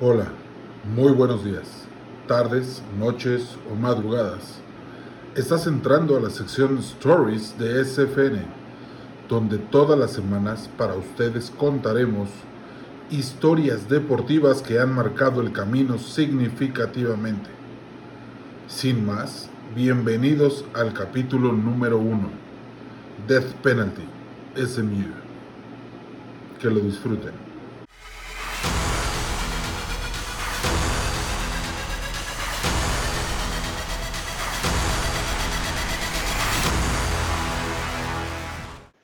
Hola, muy buenos días, tardes, noches o madrugadas. Estás entrando a la sección Stories de SFN, donde todas las semanas para ustedes contaremos historias deportivas que han marcado el camino significativamente. Sin más, bienvenidos al capítulo número 1, Death Penalty, SMU. Que lo disfruten.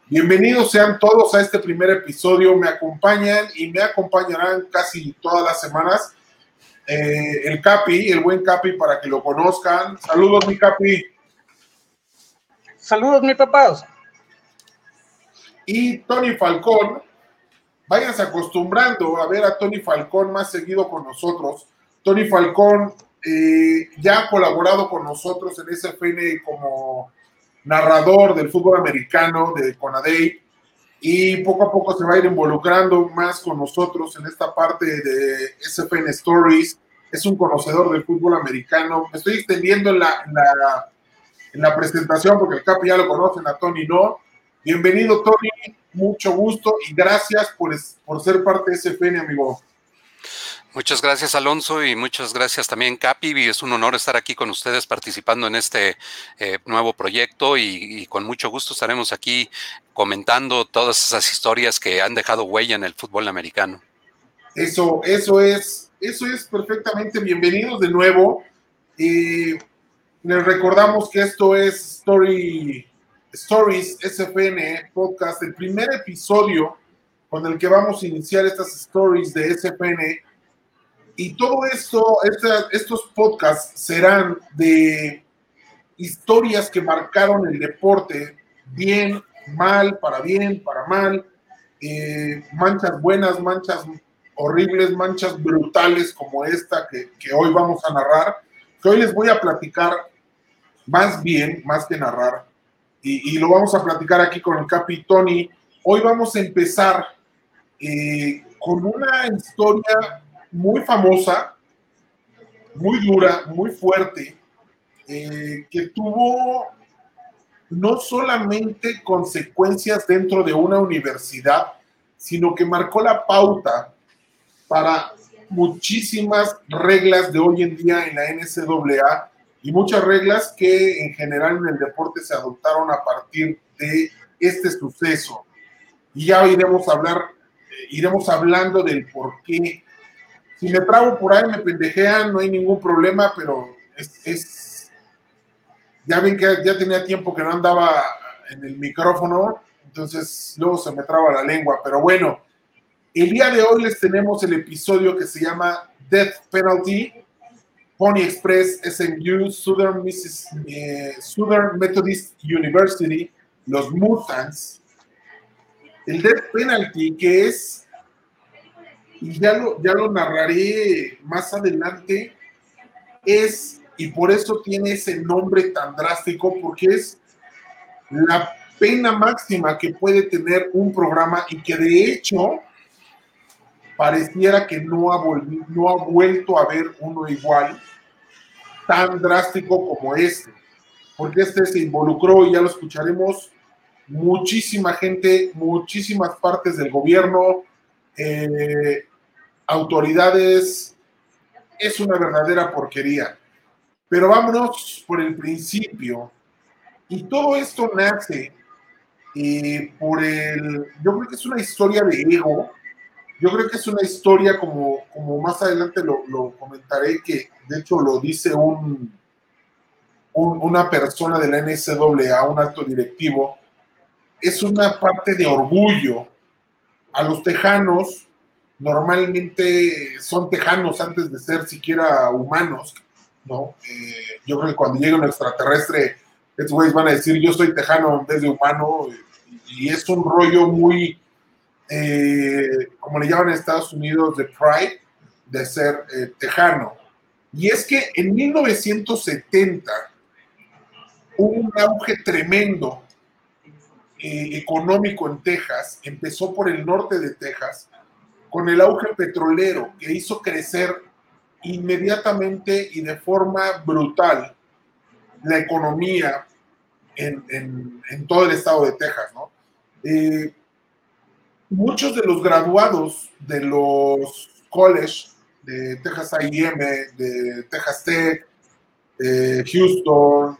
Bienvenidos sean todos a este primer episodio. Me acompañan y me acompañarán casi todas las semanas eh, el Capi, el buen Capi, para que lo conozcan. Saludos, mi Capi. Saludos, mi papás. Y Tony Falcón. Váyanse acostumbrando a ver a Tony Falcón más seguido con nosotros. Tony Falcón eh, ya ha colaborado con nosotros en SFN como narrador del fútbol americano de Conadey y poco a poco se va a ir involucrando más con nosotros en esta parte de SFN Stories. Es un conocedor del fútbol americano. Me estoy extendiendo en la, la, presentación porque el Capi ya lo conocen, a Tony no. Bienvenido, Tony. Mucho gusto y gracias por, por ser parte de SFN, amigo. Muchas gracias, Alonso, y muchas gracias también, Capi. Es un honor estar aquí con ustedes participando en este eh, nuevo proyecto y, con mucho gusto estaremos aquí comentando todas esas historias que han dejado huella en el fútbol americano. Eso, eso es, eso es perfectamente. Bienvenidos de nuevo. les recordamos que esto es Story, Stories SFN Podcast, el primer episodio con el que vamos a iniciar estas stories de SFN y todo esto, estos podcasts serán de historias que marcaron el deporte, bien, mal, para bien, para mal, eh, manchas buenas, manchas horribles, manchas brutales como esta que, hoy vamos a narrar, que hoy les voy a platicar más bien, más que narrar, y, lo vamos a platicar aquí con el Capi Tony. Hoy vamos a empezar eh, con una historia muy famosa, muy dura, muy fuerte, eh, que tuvo no solamente consecuencias dentro de una universidad, sino que marcó la pauta para muchísimas reglas de hoy en día en la NCAA y muchas reglas que en general en el deporte se adoptaron a partir de este suceso. Y ya iremos hablar, iremos hablando del por qué si me trago por ahí, me pendejean, no hay ningún problema, pero es, ya ven que ya tenía tiempo que no andaba en el micrófono, entonces luego se me traba la lengua, pero bueno, el día de hoy les tenemos el episodio que se llama Death Penalty, Pony Express, SMU, Southern, eh, Southern Methodist University, los Mutants, el Death Penalty, que es ya lo, ya lo narraré más adelante, es, y por eso tiene ese nombre tan drástico, porque es la pena máxima que puede tener un programa y que de hecho pareciera que no ha, no ha vuelto a ver uno igual, tan drástico como este, porque este se involucró, y ya lo escucharemos, muchísima gente, muchísimas partes del gobierno, eh, autoridades, es una verdadera porquería. Pero vámonos por el principio. Y todo esto nace eh, por el, yo creo que es una historia de ego, yo creo que es una historia como, como más adelante lo, comentaré, que de hecho lo dice un, una persona de la NCAA, un alto directivo, es una parte de orgullo. A los tejanos normalmente son tejanos antes de ser siquiera humanos, ¿no? Eh, yo creo que cuando llegue un extraterrestre, estos güeyes van a decir, yo soy tejano en de humano, y, es un rollo muy, eh, como le llaman en Estados Unidos, de pride, de ser eh, tejano. Y es que en 1970 hubo un auge tremendo económico en Texas, empezó por el norte de Texas, con el auge petrolero que hizo crecer inmediatamente y de forma brutal la economía en, todo el estado de Texas. Eh, muchos de los graduados de los college de Texas A&M, de Texas Tech, de Houston,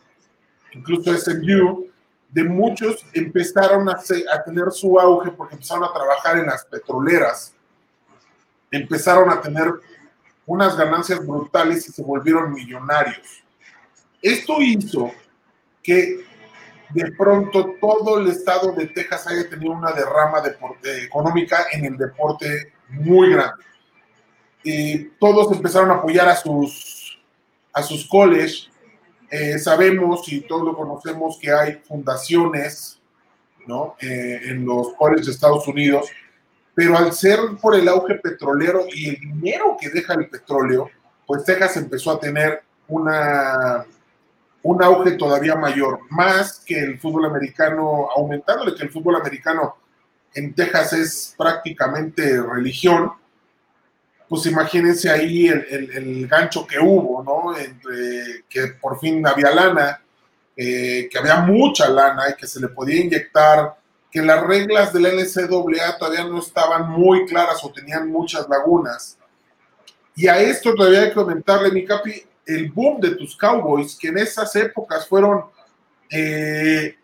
incluso SMU, de muchos empezaron a, tener su auge porque empezaron a trabajar en las petroleras, empezaron a tener unas ganancias brutales y se volvieron millonarios. Esto hizo que de pronto todo el estado de Texas haya tenido una derrama económica en el deporte muy grande. Y todos empezaron a apoyar a sus, a sus college. Eh, sabemos y todos lo conocemos que hay fundaciones ¿no? Eh, en los colleges de Estados Unidos, pero al ser por el auge petrolero y el dinero que deja el petróleo, pues Texas empezó a tener una un auge todavía mayor, más que el fútbol americano, aumentándole que el fútbol americano en Texas es prácticamente religión, pues imagínense ahí el, gancho que hubo, ¿no? Entre que por fin había lana, eh, que había mucha lana y que se le podía inyectar, que las reglas de la NCAA todavía no estaban muy claras o tenían muchas lagunas. Y a esto todavía hay que comentarle, mi capi, el boom de tus Cowboys, que en esas épocas fueron eh,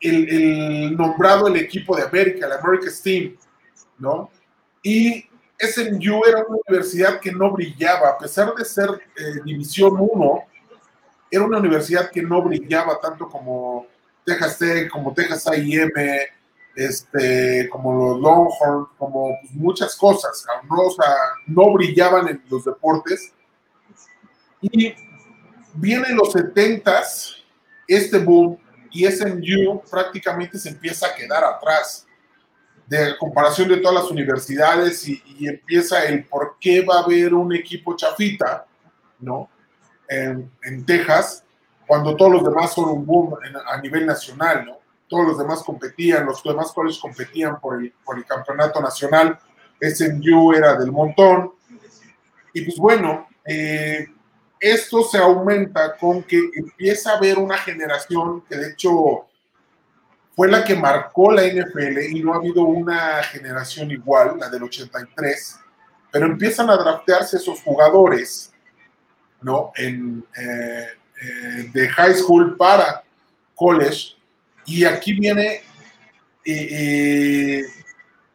el, nombrado el equipo de América, el America's Team, ¿no? Y SMU era una universidad que no brillaba, a pesar de ser eh, División 1, era una universidad que no brillaba tanto como Texas Tech, como Texas A&M, este, como los Longhorns, como pues, muchas cosas, ¿no? O sea, no brillaban en los deportes, y vienen los 70s, este boom, y SMU prácticamente se empieza a quedar atrás de comparación de todas las universidades y, empieza el por qué va a haber un equipo chafita, ¿no? En, Texas, cuando todos los demás son un boom a nivel nacional, ¿no? Todos los demás competían, los demás colleges competían por el, por el campeonato nacional, SMU era del montón, y pues bueno, eh, esto se aumenta con que empieza a haber una generación que de hecho fue la que marcó la NFL y no ha habido una generación igual, la del 83, pero empiezan a draftearse esos jugadores, ¿no? En, eh, eh, de high school para college. Y aquí viene eh,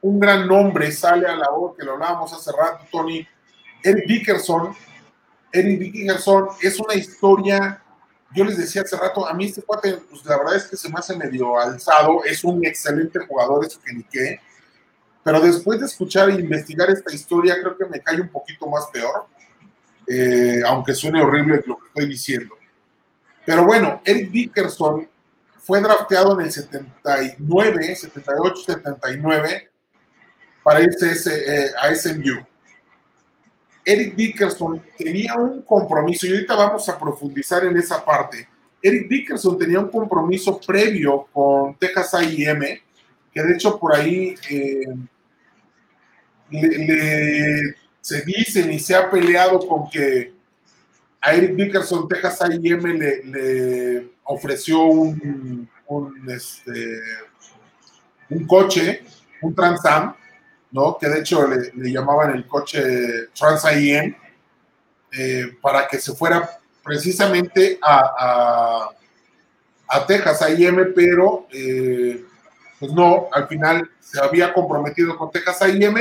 un gran nombre, sale a la voz, que lo hablábamos hace rato, Tony, Eric Dickerson, Eric Dickinson es una historia, yo les decía hace rato, a mí este cuate, pues la verdad es que se me hace medio alzado, es un excelente jugador, eso que ni qué, pero después de escuchar e investigar esta historia, creo que me cae un poquito más peor, eh, aunque suene horrible lo que estoy diciendo. Pero bueno, Eric Dickerson fue drafteado en el 79, 78, 79 para irse eh, a SMU. Eric Dickerson tenía un compromiso, y ahorita vamos a profundizar en esa parte. Eric Dickerson tenía un compromiso previo con Texas A&M, que de hecho por ahí eh, se dice y se ha peleado con que a Eric Dickerson Texas A&M le, ofreció un, un, este, un coche, un Transam, que de hecho le, llamaban el coche Trans IM, eh, para que se fuera precisamente a, a, Texas IM, pero eh, pues no, al final se había comprometido con Texas IM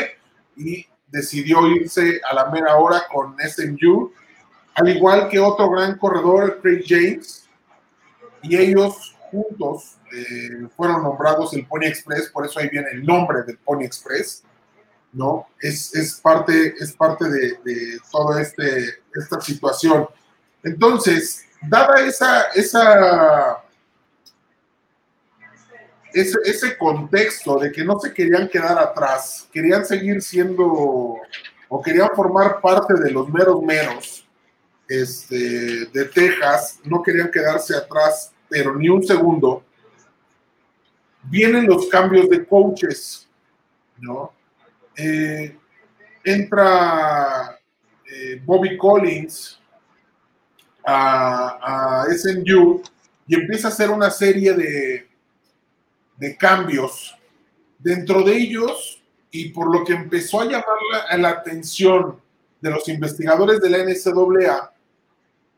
y decidió irse a la mera hora con SMU, al igual que otro gran corredor, Craig James, y ellos juntos eh, fueron nombrados el Pony Express, por eso ahí viene el nombre del Pony Express. ¿no? Es, parte, es parte de, toda este, esta situación. Entonces, dada esa, ese, contexto de que no se querían quedar atrás, querían seguir siendo o querían formar parte de los meros meros este, de Texas, no querían quedarse atrás, pero ni un segundo, vienen los cambios de coaches, ¿no? Eh, entra eh, Bobby Collins a, a, SMU y empieza a hacer una serie de, de cambios. Dentro de ellos, y por lo que empezó a llamar la, la atención de los investigadores de la NCAA,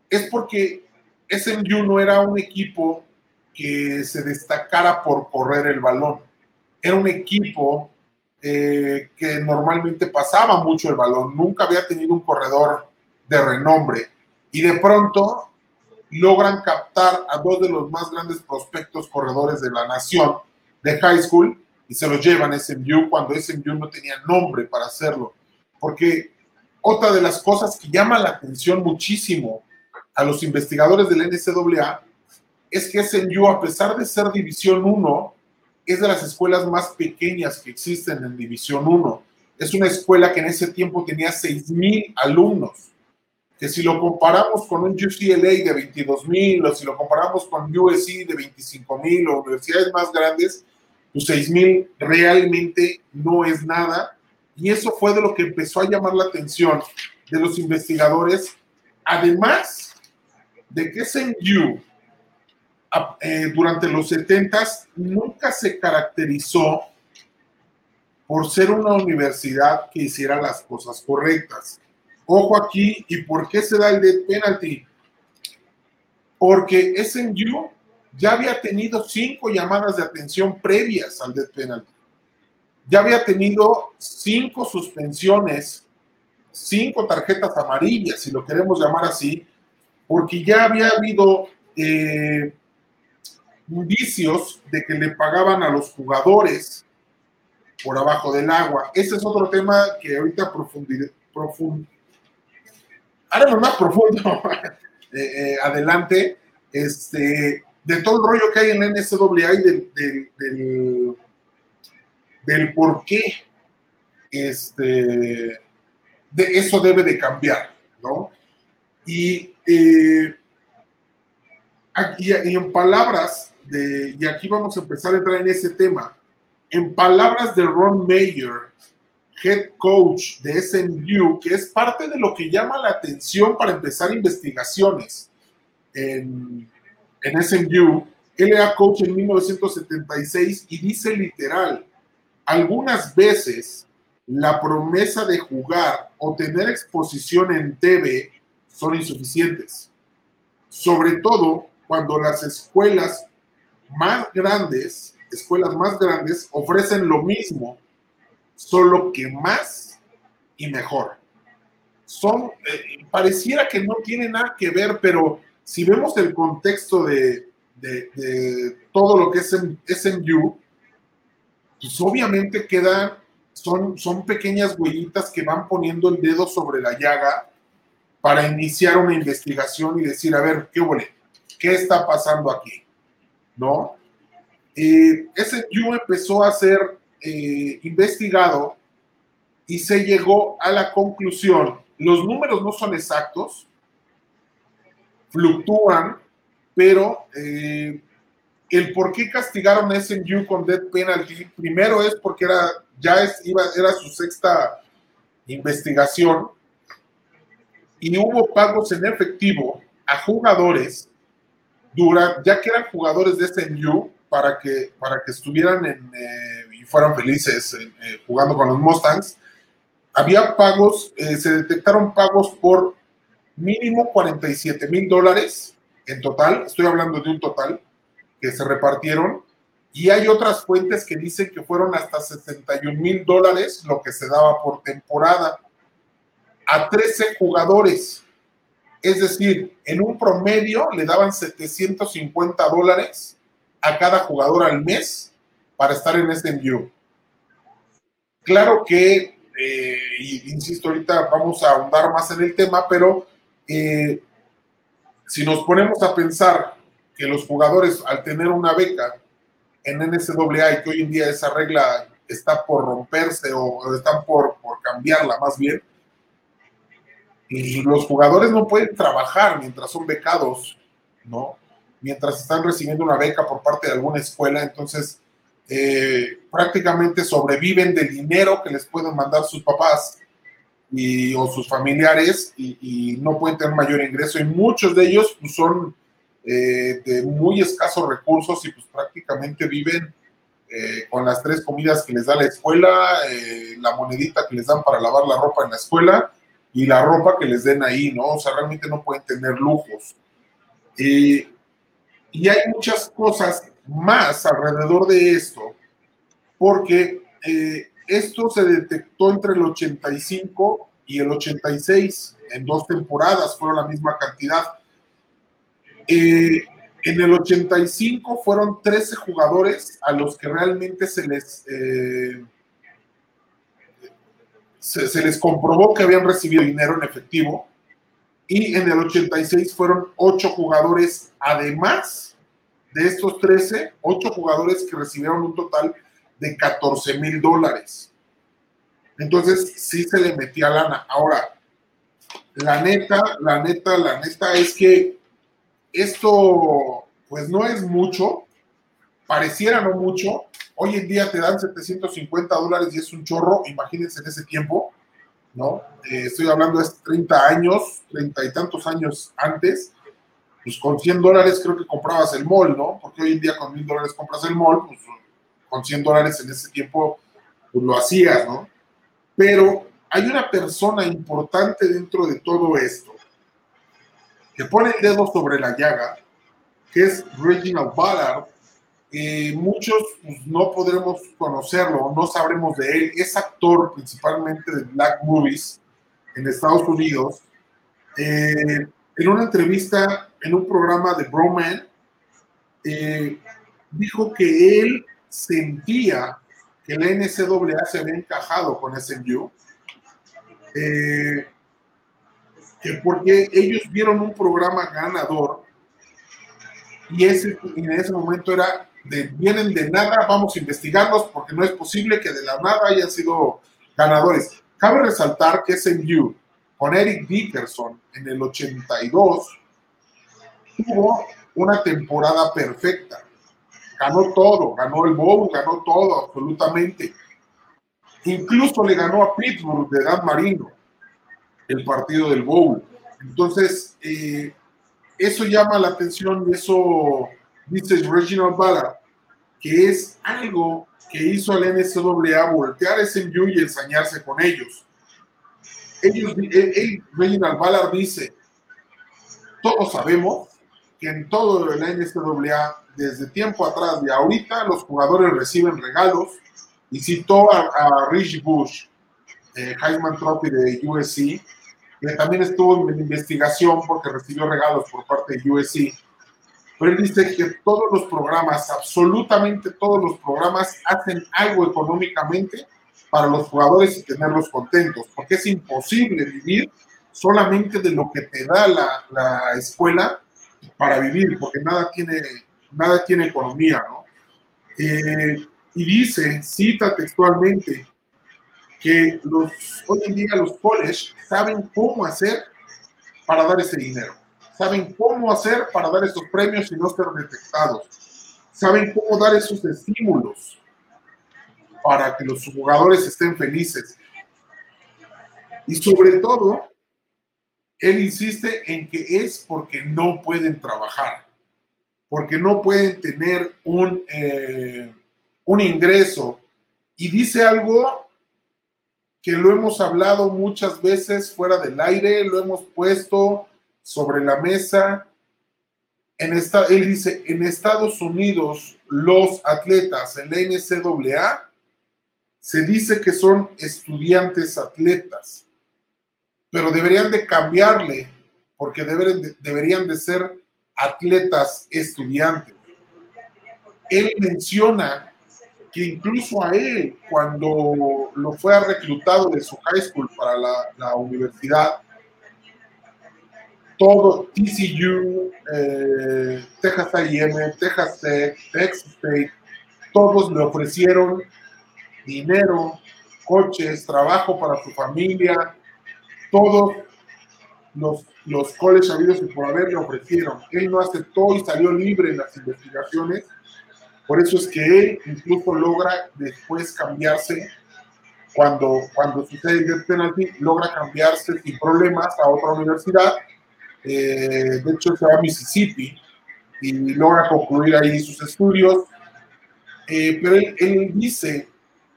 es porque SMU no era un equipo que se destacara por correr el balón. Era un equipo eh, que normalmente pasaba mucho el balón, nunca había tenido un corredor de renombre y de pronto logran captar a dos de los más grandes prospectos corredores de la nación de high school y se los llevan a SMU cuando SMU no tenía nombre para hacerlo. Porque otra de las cosas que llama la atención muchísimo a los investigadores del NCAA es que SMU, a pesar de ser División 1, es de las escuelas más pequeñas que existen en División 1. Es una escuela que en ese tiempo tenía 6.000 alumnos, que si lo comparamos con un UCLA de 22.000 o si lo comparamos con USC de 25.000 o universidades más grandes, pues 6.000 realmente no es nada. Y eso fue de lo que empezó a llamar la atención de los investigadores, además de que SMU eh, durante los 70 nunca se caracterizó por ser una universidad que hiciera las cosas correctas. Ojo aquí, ¿y por qué se da el death penalty? Porque SMU ya había tenido cinco llamadas de atención previas al death penalty. Ya había tenido cinco suspensiones, cinco tarjetas amarillas, si lo queremos llamar así, porque ya había habido eh, indicios de que le pagaban a los jugadores por abajo del agua. Ese es otro tema que ahorita profundidad, profund, haremos más profundo eh, eh, adelante, este, de todo el rollo que hay en la NCAA y del, del, del, del por qué este, de eso debe de cambiar, ¿no? Y, eh, aquí, y en palabras y aquí vamos a empezar a entrar en ese tema. En palabras de Ron Mayer, head coach de SMU, que es parte de lo que llama la atención para empezar investigaciones en, en SMU, él era coach en 1976 y dice literal, algunas veces la promesa de jugar o tener exposición en TV son insuficientes, sobre todo cuando las escuelas más grandes, escuelas más grandes, ofrecen lo mismo, solo que más y mejor. Son, eh, pareciera que no tiene nada que ver, pero si vemos el contexto de, de, todo lo que es SMU, pues obviamente quedan, son, son pequeñas huellitas que van poniendo el dedo sobre la llaga para iniciar una investigación y decir, a ver, ¿qué huele? ¿Qué está pasando aquí? ¿no? Eh, ese SMU empezó a ser eh, investigado y se llegó a la conclusión, los números no son exactos, fluctúan, pero eh, el por qué castigaron a SMU con death penalty, primero es porque era, ya es, iba, era su sexta investigación y hubo pagos en efectivo a jugadores ya que eran jugadores de SMU, para que, para que estuvieran en, eh, y fueran felices eh, jugando con los Mustangs, había pagos, eh, se detectaron pagos por mínimo 47 mil dólares en total, estoy hablando de un total, que se repartieron, y hay otras fuentes que dicen que fueron hasta 61 mil dólares lo que se daba por temporada a 13 jugadores. Es decir, en un promedio le daban 750 dólares a cada jugador al mes para estar en este envío. Claro que, eh, insisto, ahorita vamos a ahondar más en el tema, pero eh, si nos ponemos a pensar que los jugadores al tener una beca en NCAA que hoy en día esa regla está por romperse o, están por cambiarla más bien, y los jugadores no pueden trabajar mientras son becados, ¿no? Mientras están recibiendo una beca por parte de alguna escuela, entonces eh, prácticamente sobreviven del dinero que les pueden mandar sus papás y, o sus familiares y, no pueden tener mayor ingreso y muchos de ellos pues, son eh, de muy escasos recursos y pues prácticamente viven eh, con las tres comidas que les da la escuela, eh, la monedita que les dan para lavar la ropa en la escuela y la ropa que les den ahí, ¿no? O sea, realmente no pueden tener lujos. y hay muchas cosas más alrededor de esto, porque esto se detectó entre el 85 y el 86, en dos temporadas, fueron la misma cantidad. Eh, en el 85 fueron 13 jugadores a los que realmente se les, eh, se, les comprobó que habían recibido dinero en efectivo. Y en el 86 fueron 8 jugadores, además de estos 13, 8 jugadores que recibieron un total de 14 mil dólares. Entonces sí se le metía lana. Ahora, la neta, la neta, la neta es que esto pues no es mucho, pareciera no mucho. Hoy en día te dan 750 dólares y es un chorro, imagínense en ese tiempo, ¿no? Eh, estoy hablando de 30 años, 30 y tantos años antes, pues con 100 dólares creo que comprabas el mall, ¿no? Porque hoy en día con 1000 dólares compras el mall, pues con 100 dólares en ese tiempo pues lo hacías, ¿no? Pero hay una persona importante dentro de todo esto que pone el dedo sobre la llaga, que es Reginald Ballard. Muchos pues, no podremos conocerlo, no sabremos de él. Es actor principalmente de Black Movies en Estados Unidos. Eh, en una entrevista en un programa de Broman, eh, dijo que él sentía que la NCAA se había encajado con SMU, eh, que porque ellos vieron un programa ganador y ese, en ese momento era de vienen de nada, vamos a investigarlos porque no es posible que de la nada hayan sido ganadores. Cabe resaltar que SMU con Eric Dickerson en el 82 tuvo una temporada perfecta ganó todo, ganó el bowl, ganó todo, absolutamente. Incluso le ganó a Pittsburgh de Dan Marino el partido del bowl. Entonces, eh, eso llama la atención y eso dice Reginald Ballard, que es algo que hizo al NCAA voltear ese SMU y ensañarse con ellos. Ellos, él, Reginald Ballard dice, todos sabemos que en todo el NCAA desde tiempo atrás y ahorita los jugadores reciben regalos y citó a, a Rich Bush, eh, Heisman Trophy de USC, que también estuvo en investigación porque recibió regalos por parte de USC. Pero él dice que todos los programas, absolutamente todos los programas, hacen algo económicamente para los jugadores y tenerlos contentos, porque es imposible vivir solamente de lo que te da la, la escuela para vivir, porque nada tiene nada tiene economía, ¿no? Eh, y dice, cita textualmente, que los, hoy en día los college saben cómo hacer para dar ese dinero, saben cómo hacer para dar esos premios y no ser detectados, saben cómo dar esos estímulos para que los jugadores estén felices. Y sobre todo, él insiste en que es porque no pueden trabajar porque no pueden tener un, eh, un ingreso. Y dice algo que lo hemos hablado muchas veces fuera del aire, lo hemos puesto sobre la mesa. En esta, él dice, en Estados Unidos los atletas en la NCAA se dice que son estudiantes atletas, pero deberían de cambiarle porque deberían de ser atletas estudiantes. Él menciona que incluso a él, cuando lo fue reclutado de su high school para la, universidad, todo TCU, eh, Texas A&M, Texas Tech, Texas State, todos le ofrecieron dinero, coches, trabajo para su familia, todos los los coles habidos y por haber le ofrecieron. Él no aceptó y salió libre en las investigaciones. Por eso es que él incluso logra después cambiarse cuando, cuando sucede el penalty, logra cambiarse sin problemas a otra universidad. Eh, de hecho, se a Mississippi y logra concluir ahí sus estudios. Eh, pero él, dice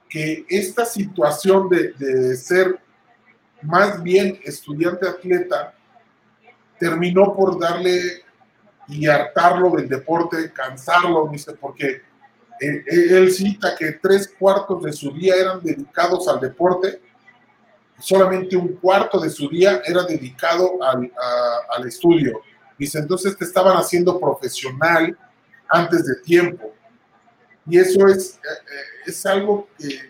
que esta situación de, de ser más bien estudiante atleta terminó por darle y hartarlo del deporte, cansarlo, dice, porque él, cita que tres cuartos de su día eran dedicados al deporte, solamente un cuarto de su día era dedicado al, al estudio. Dice, entonces te estaban haciendo profesional antes de tiempo. Y eso es, eh, eh, es algo que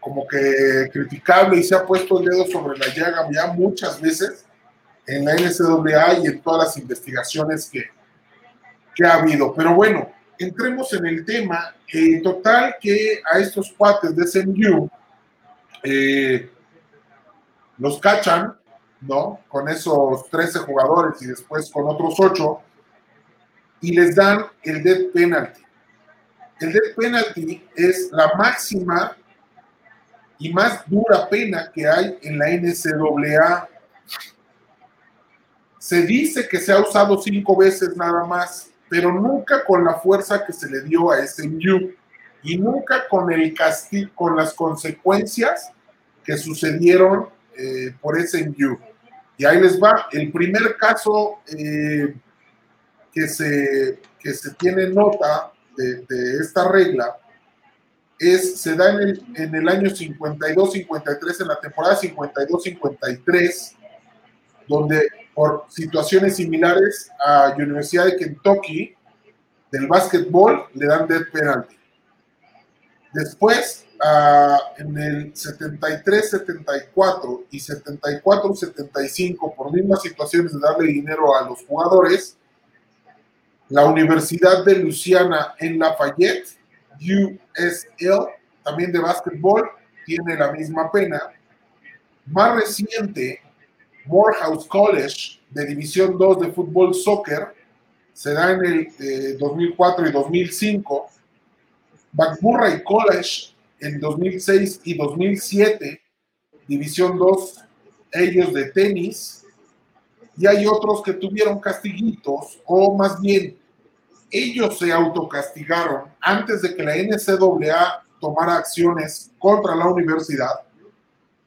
como que criticable y se ha puesto el dedo sobre la llaga ya muchas veces en la NCAA y en todas las investigaciones que, que ha habido. Pero bueno, entremos en el tema. En total que a estos cuates de SMU eh, los cachan, ¿no? Con esos 13 jugadores y después con otros 8 y les dan el death penalty. El death penalty es la máxima y más dura pena que hay en la NCAA. Se dice que se ha usado cinco veces nada más pero nunca con la fuerza que se le dio a SMU y nunca con el castigo, con las consecuencias que sucedieron eh, por SMU. Y ahí les va, el primer caso eh, que, se, que se tiene nota de, esta regla es, se da en el, en el año 52-53, en la temporada 52-53, donde por situaciones similares a Universidad de Kentucky del básquetbol le dan death penalty. Después, en el 73-74 y 74-75, por mismas situaciones de darle dinero a los jugadores, la Universidad de Luisiana en Lafayette, USL, también de básquetbol, tiene la misma pena. Más reciente, Morehouse College de División 2 de fútbol soccer se da en el 2004 eh, y 2005. McMurray College en 2006 y 2007, División 2, ellos de tenis. Y hay otros que tuvieron castiguitos, o más bien, ellos se autocastigaron antes de que la NCAA tomara acciones contra la universidad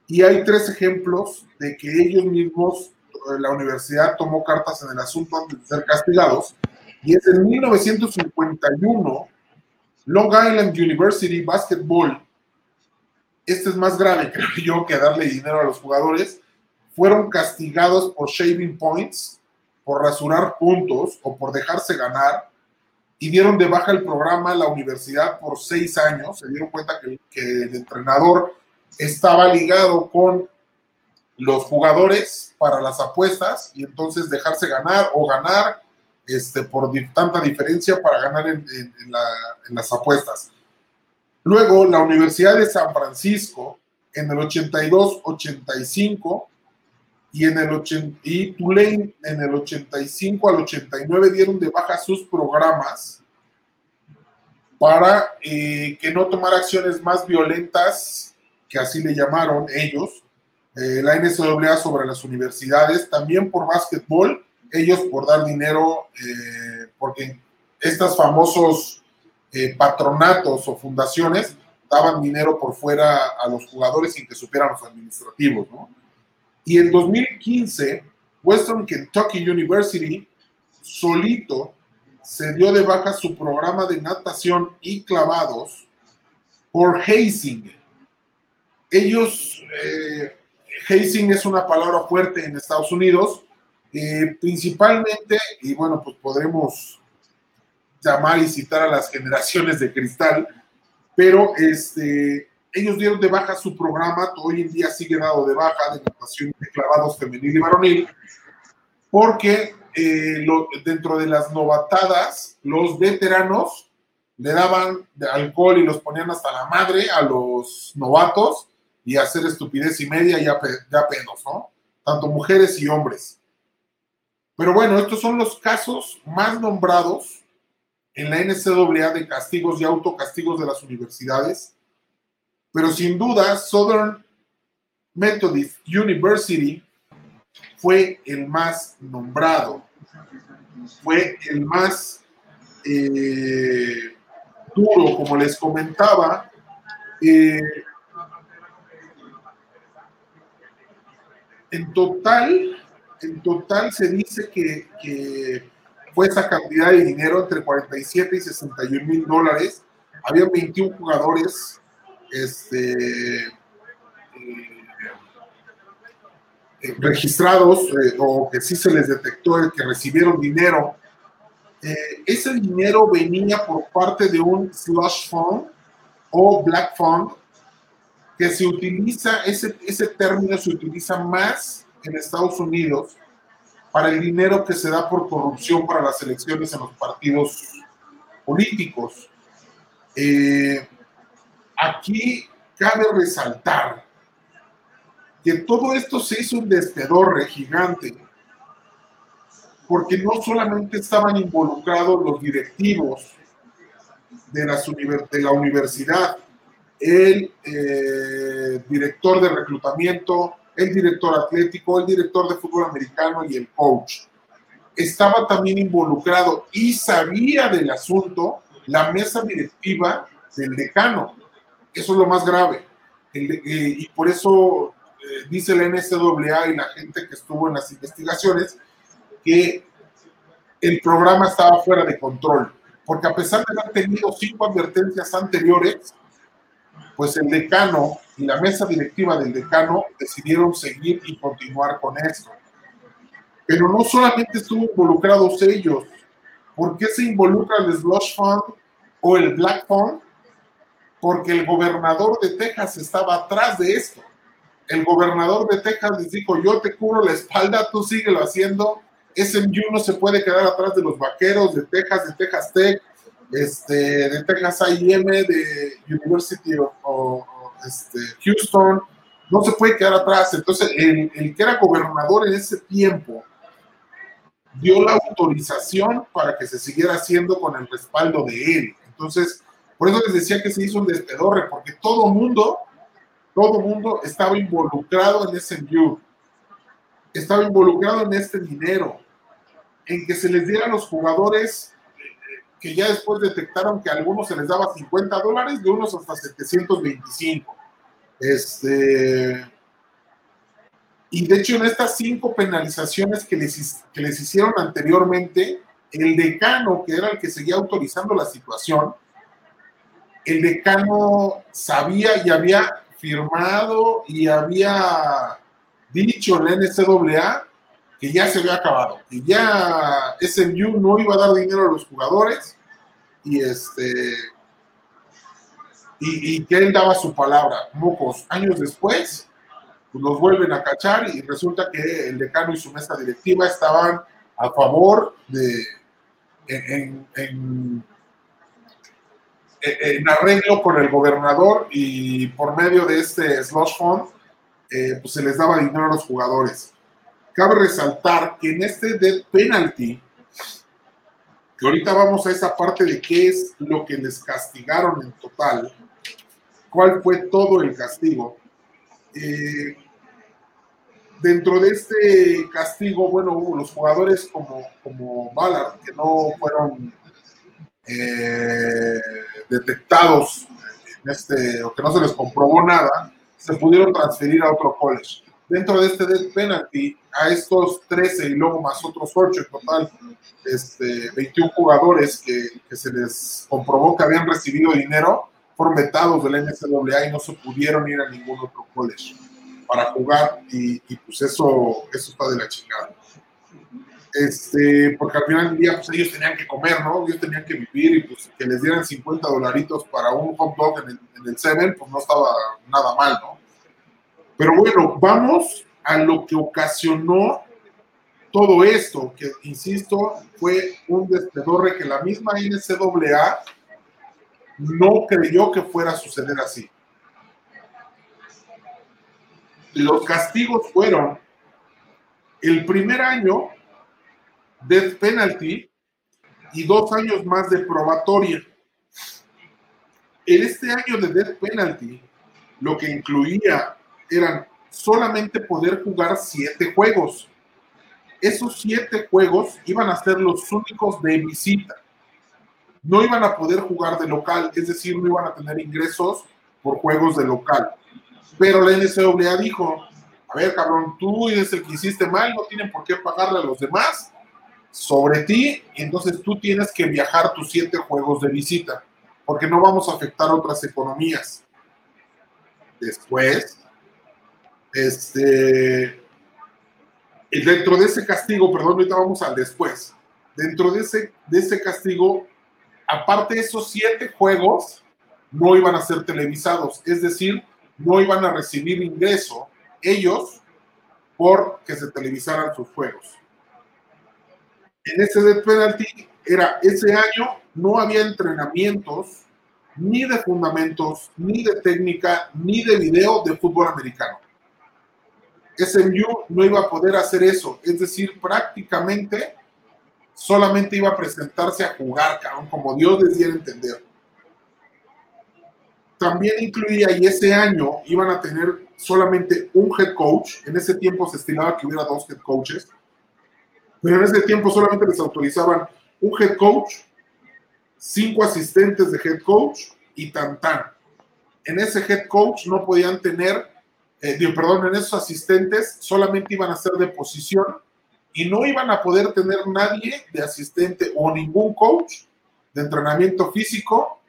y hay tres ejemplos de que ellos mismos, eh, la universidad tomó cartas en el asunto antes de ser castigados. Y es en 1951, Long Island University Basketball, este es más grave, creo yo, que darle dinero a los jugadores, fueron castigados por shaving points, por rasurar puntos o por dejarse ganar, y dieron de baja el programa a la universidad por seis años. Se dieron cuenta que, que el entrenador estaba ligado con los jugadores para las apuestas y entonces dejarse ganar o ganar este, por tanta diferencia para ganar en, las apuestas. Luego, la Universidad de San Francisco en el 82-85 y en el y Tulane en el 85 al 89 dieron de baja sus programas para eh, que no tomara acciones más violentas que así le llamaron ellos, eh, la NCAA sobre las universidades, también por básquetbol, ellos por dar dinero, eh, porque estos famosos eh, patronatos o fundaciones daban dinero por fuera a los jugadores sin que supieran los administrativos, ¿no? Y en 2015, Western Kentucky University solito se dio de baja su programa de natación y clavados por hazing ellos, eh, hazing es una palabra fuerte en Estados Unidos, eh, principalmente, y bueno, pues podremos llamar y citar a las generaciones de cristal, pero este, ellos dieron de baja su programa, hoy en día sigue dado de baja de natación de clavados femenil y varonil, porque eh, dentro de las novatadas, los veteranos le daban alcohol y los ponían hasta la madre a los novatos y hacer estupidez y media ya, ya pedos, ¿no? Tanto mujeres y hombres. Pero bueno, estos son los casos más nombrados en la NCAA de castigos y autocastigos de las universidades. Pero sin duda, Southern Methodist University fue el más nombrado, fue el más eh, duro, como les comentaba. Eh, en total, en total se dice que, fue esa cantidad de dinero entre 47 y 61 mil dólares. Había 21 jugadores este, eh, eh, registrados eh, o que sí se les detectó el que recibieron dinero. ese dinero venía por parte de un slush fund o black fund que se utiliza, ese, ese término se utiliza más en Estados Unidos para el dinero que se da por corrupción para las elecciones en los partidos políticos. Eh, aquí cabe resaltar que todo esto se hizo un despedorre gigante, porque no solamente estaban involucrados los directivos de, de la universidad, el eh, director de reclutamiento, el director atlético, el director de fútbol americano y el coach. Estaba también involucrado y sabía del asunto la mesa directiva del decano. Eso es lo más grave. Eh, y por eso eh, dice la NCAA y la gente que estuvo en las investigaciones que el programa estaba fuera de control. Porque a pesar de haber tenido cinco advertencias anteriores, pues el decano y la mesa directiva del decano decidieron seguir y continuar con esto. Pero no solamente estuvo involucrados ellos, ¿por qué se involucra el Slush Fund o el Black Fund? Porque el gobernador de Texas estaba atrás de esto. El gobernador de Texas les dijo, yo te cubro la espalda, tú síguelo haciendo. SMU no se puede quedar atrás de los vaqueros de Texas, de Texas Tech, este, de Texas A&M, de University of, este, Houston, no se puede quedar atrás. Entonces, el, que era gobernador en ese tiempo dio la autorización para que se siguiera haciendo con el respaldo de él. Entonces, por eso les decía que se hizo un despedorre, porque todo mundo, todo mundo estaba involucrado en ese view, estaba involucrado en este dinero, en que se les diera a los jugadores que ya después detectaron que a algunos se les daba 50 dólares, de unos hasta 725. Este, y de hecho en estas cinco penalizaciones que les, que les hicieron anteriormente, el decano, que era el que seguía autorizando la situación, el decano sabía y había firmado y había dicho en la NCAA que ya se había acabado, que ya SMU no iba a dar dinero a los jugadores y este y, que él daba su palabra. Pocos años después, los vuelven a cachar y resulta que el decano y su mesa directiva estaban a favor de en, en, arreglo con el gobernador y por medio de este slush fund, eh, pues se les daba dinero a los jugadores. Cabe resaltar que en este death penalty, que ahorita vamos a esa parte de qué es lo que les castigaron en total, cuál fue todo el castigo. Eh, dentro de este castigo, bueno, los jugadores como, como Ballard, que no fueron eh, detectados en este, o que no se les comprobó nada, se pudieron transferir a otro college dentro de este death penalty a estos 13 y luego más otros 8 en total, este, 21 jugadores que, que, se les comprobó que habían recibido dinero, fueron vetados del NCAA y no se pudieron ir a ningún otro college para jugar y, y pues eso, eso está de la chingada. Este, porque al final del día pues ellos tenían que comer, ¿no? Ellos tenían que vivir y pues que les dieran 50 dolaritos para un hot dog en el, en el Seven, pues no estaba nada mal, ¿no? Pero bueno, vamos a lo que ocasionó todo esto, que insisto, fue un despedorre que la misma NCAA no creyó que fuera a suceder así. Los castigos fueron el primer año death penalty y dos años más de probatoria. En este año de death penalty, lo que incluía eran solamente poder jugar siete juegos. Esos siete juegos iban a ser los únicos de visita. No iban a poder jugar de local, es decir, no iban a tener ingresos por juegos de local. Pero la NCAA dijo, a ver, cabrón, tú eres el que hiciste mal, no tienen por qué pagarle a los demás sobre ti, entonces tú tienes que viajar tus siete juegos de visita, porque no vamos a afectar otras economías. Después, este, dentro de ese castigo, perdón, ahorita vamos al después, dentro de ese, de ese castigo, aparte de esos siete juegos, no iban a ser televisados, es decir, no iban a recibir ingreso ellos por que se televisaran sus juegos. En ese death penalty era ese año no había entrenamientos ni de fundamentos, ni de técnica, ni de video de fútbol americano. SMU no iba a poder hacer eso, es decir, prácticamente solamente iba a presentarse a jugar, como Dios les diera entender. También incluía, y ese año iban a tener solamente un head coach, en ese tiempo se estimaba que hubiera dos head coaches, pero en ese tiempo solamente les autorizaban un head coach, cinco asistentes de head coach y tan tan. En ese head coach no podían tener, eh, perdón, en esos asistentes solamente iban a ser de posición y no iban a poder tener nadie de asistente o ningún coach de entrenamiento físico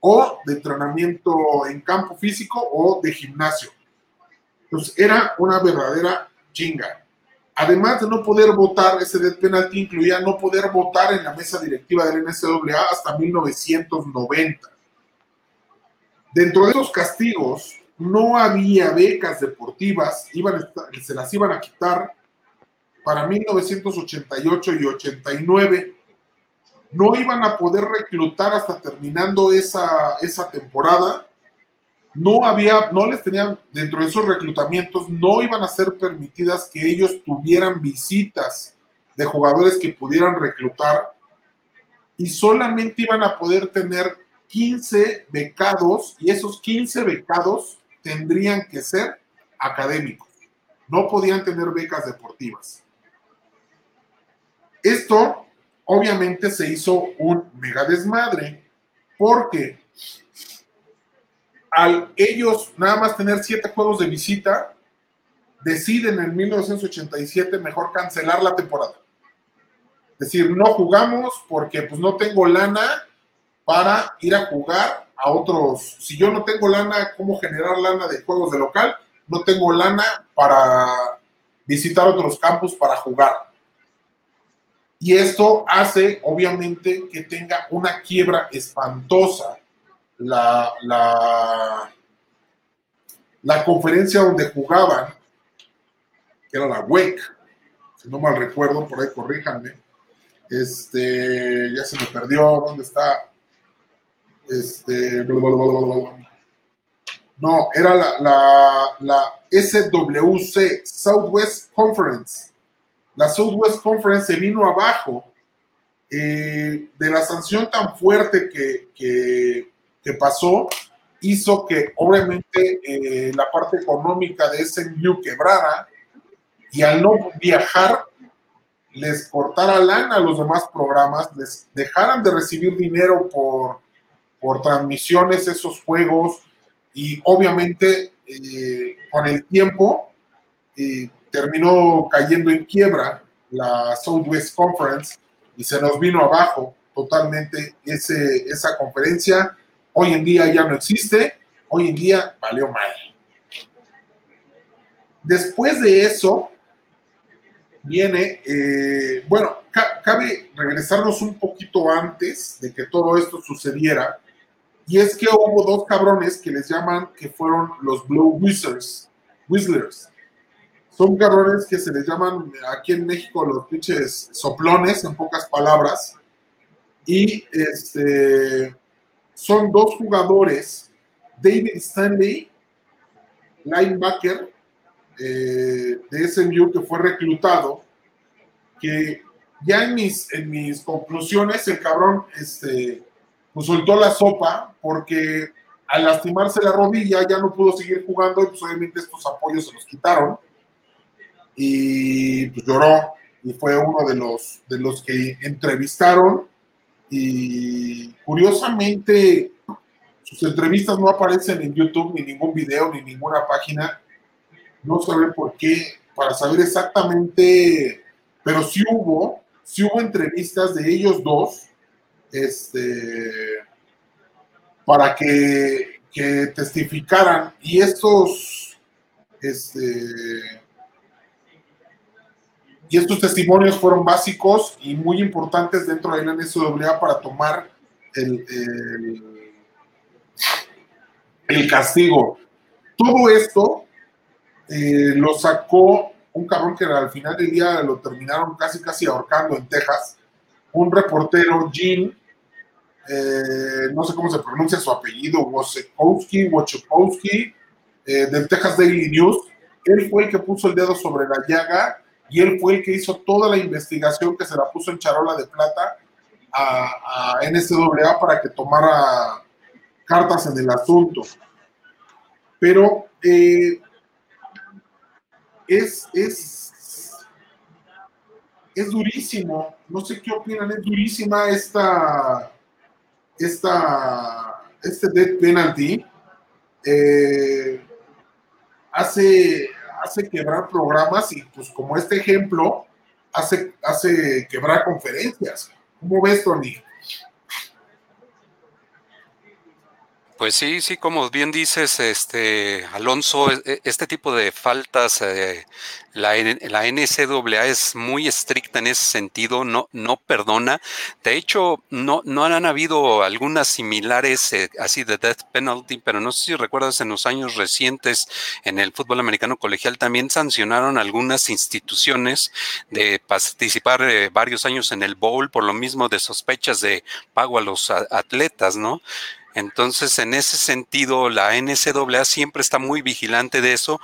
o de entrenamiento en campo físico o de gimnasio. Entonces era una verdadera chinga. Además de no poder votar, ese death penalty incluía no poder votar en la mesa directiva del NCAA hasta 1990. Dentro de esos castigos no había becas deportivas, iban se las iban a quitar para 1988 y 89. No iban a poder reclutar hasta terminando esa, esa temporada. No había, no les tenían, dentro de esos reclutamientos, no iban a ser permitidas que ellos tuvieran visitas de jugadores que pudieran reclutar y solamente iban a poder tener 15 becados y esos 15 becados tendrían que ser académicos. No podían tener becas deportivas. Esto obviamente se hizo un mega desmadre porque al ellos nada más tener siete juegos de visita, deciden en 1987 mejor cancelar la temporada. Es decir, no jugamos porque pues no tengo lana para ir a jugar a otros. Si yo no tengo lana, ¿cómo generar lana de juegos de local? No tengo lana para visitar otros campus para jugar. Y esto hace, obviamente, que tenga una quiebra espantosa. La, la, la conferencia donde jugaban, que era la WEC, si no mal recuerdo, por ahí corríjanme, este, ya se me perdió, ¿dónde está? Este, no, era la, la, SWC, Southwest Conference. La Southwest Conference se vino abajo eh, de la sanción tan fuerte que, que, pasó, hizo que obviamente eh, la parte económica de SMU quebrara y al no viajar les cortara lana a los demás programas, les dejaran de recibir dinero por por transmisiones esos juegos y obviamente eh, con el tiempo eh, terminó cayendo en quiebra la Southwest Conference y se nos vino abajo totalmente ese, esa conferencia. Hoy en día ya no existe, hoy en día valió mal. Después de eso, viene, eh, bueno, cabe regresarnos un poquito antes de que todo esto sucediera y es que hubo dos cabrones que les llaman que fueron los Blue Wizards, Whistlers. Son cabrones que se les llaman aquí en México los pinches soplones, en pocas palabras. Y este, son dos jugadores, David Stanley, linebacker eh, de SMU, que fue reclutado, que ya en mis, en mis conclusiones el cabrón este, pues soltó la sopa porque al lastimarse la rodilla ya no pudo seguir jugando y pues obviamente estos apoyos se los quitaron y pues lloró y fue uno de los, de los que entrevistaron y curiosamente sus entrevistas no aparecen en YouTube ni ningún video ni ninguna página. No saben por qué, para saber exactamente, pero sí hubo, sí hubo entrevistas de ellos dos, este, para que, que testificaran y estos, este, y estos testimonios fueron básicos y muy importantes dentro de la NSWA para tomar el, el, castigo. Todo esto eh, lo sacó un cabrón que al final del día lo terminaron casi casi ahorcando en Texas, un reportero, Gene, eh, no sé cómo se pronuncia su apellido, Wojciechowski, Wojciechowski, eh, del Texas Daily News. Él fue el que puso el dedo sobre la llaga y él fue el que hizo toda la investigación que se la puso en charola de plata a, a NCAA para que tomara cartas en el asunto. Pero eh, es, es, es durísimo, no sé qué opinan, es durísima esta, esta, este death penalty. Eh, hace, hace quebrar programas y pues como este ejemplo hace, hace quebrar conferencias. ¿Cómo ves, Tony? Pues sí, sí, como bien dices, este Alonso, e, e, este tipo de faltas, eh, la, la, NCAA es muy estricta en ese sentido, no, no perdona. De hecho, no, no han habido algunas similares eh, así de death penalty, pero no sé si recuerdas en los años recientes en el fútbol americano colegial también sancionaron algunas instituciones de participar eh, varios años en el bowl por lo mismo de sospechas de pago a los atletas, ¿no? Entonces, en ese sentido, la NCAA siempre está muy vigilante de eso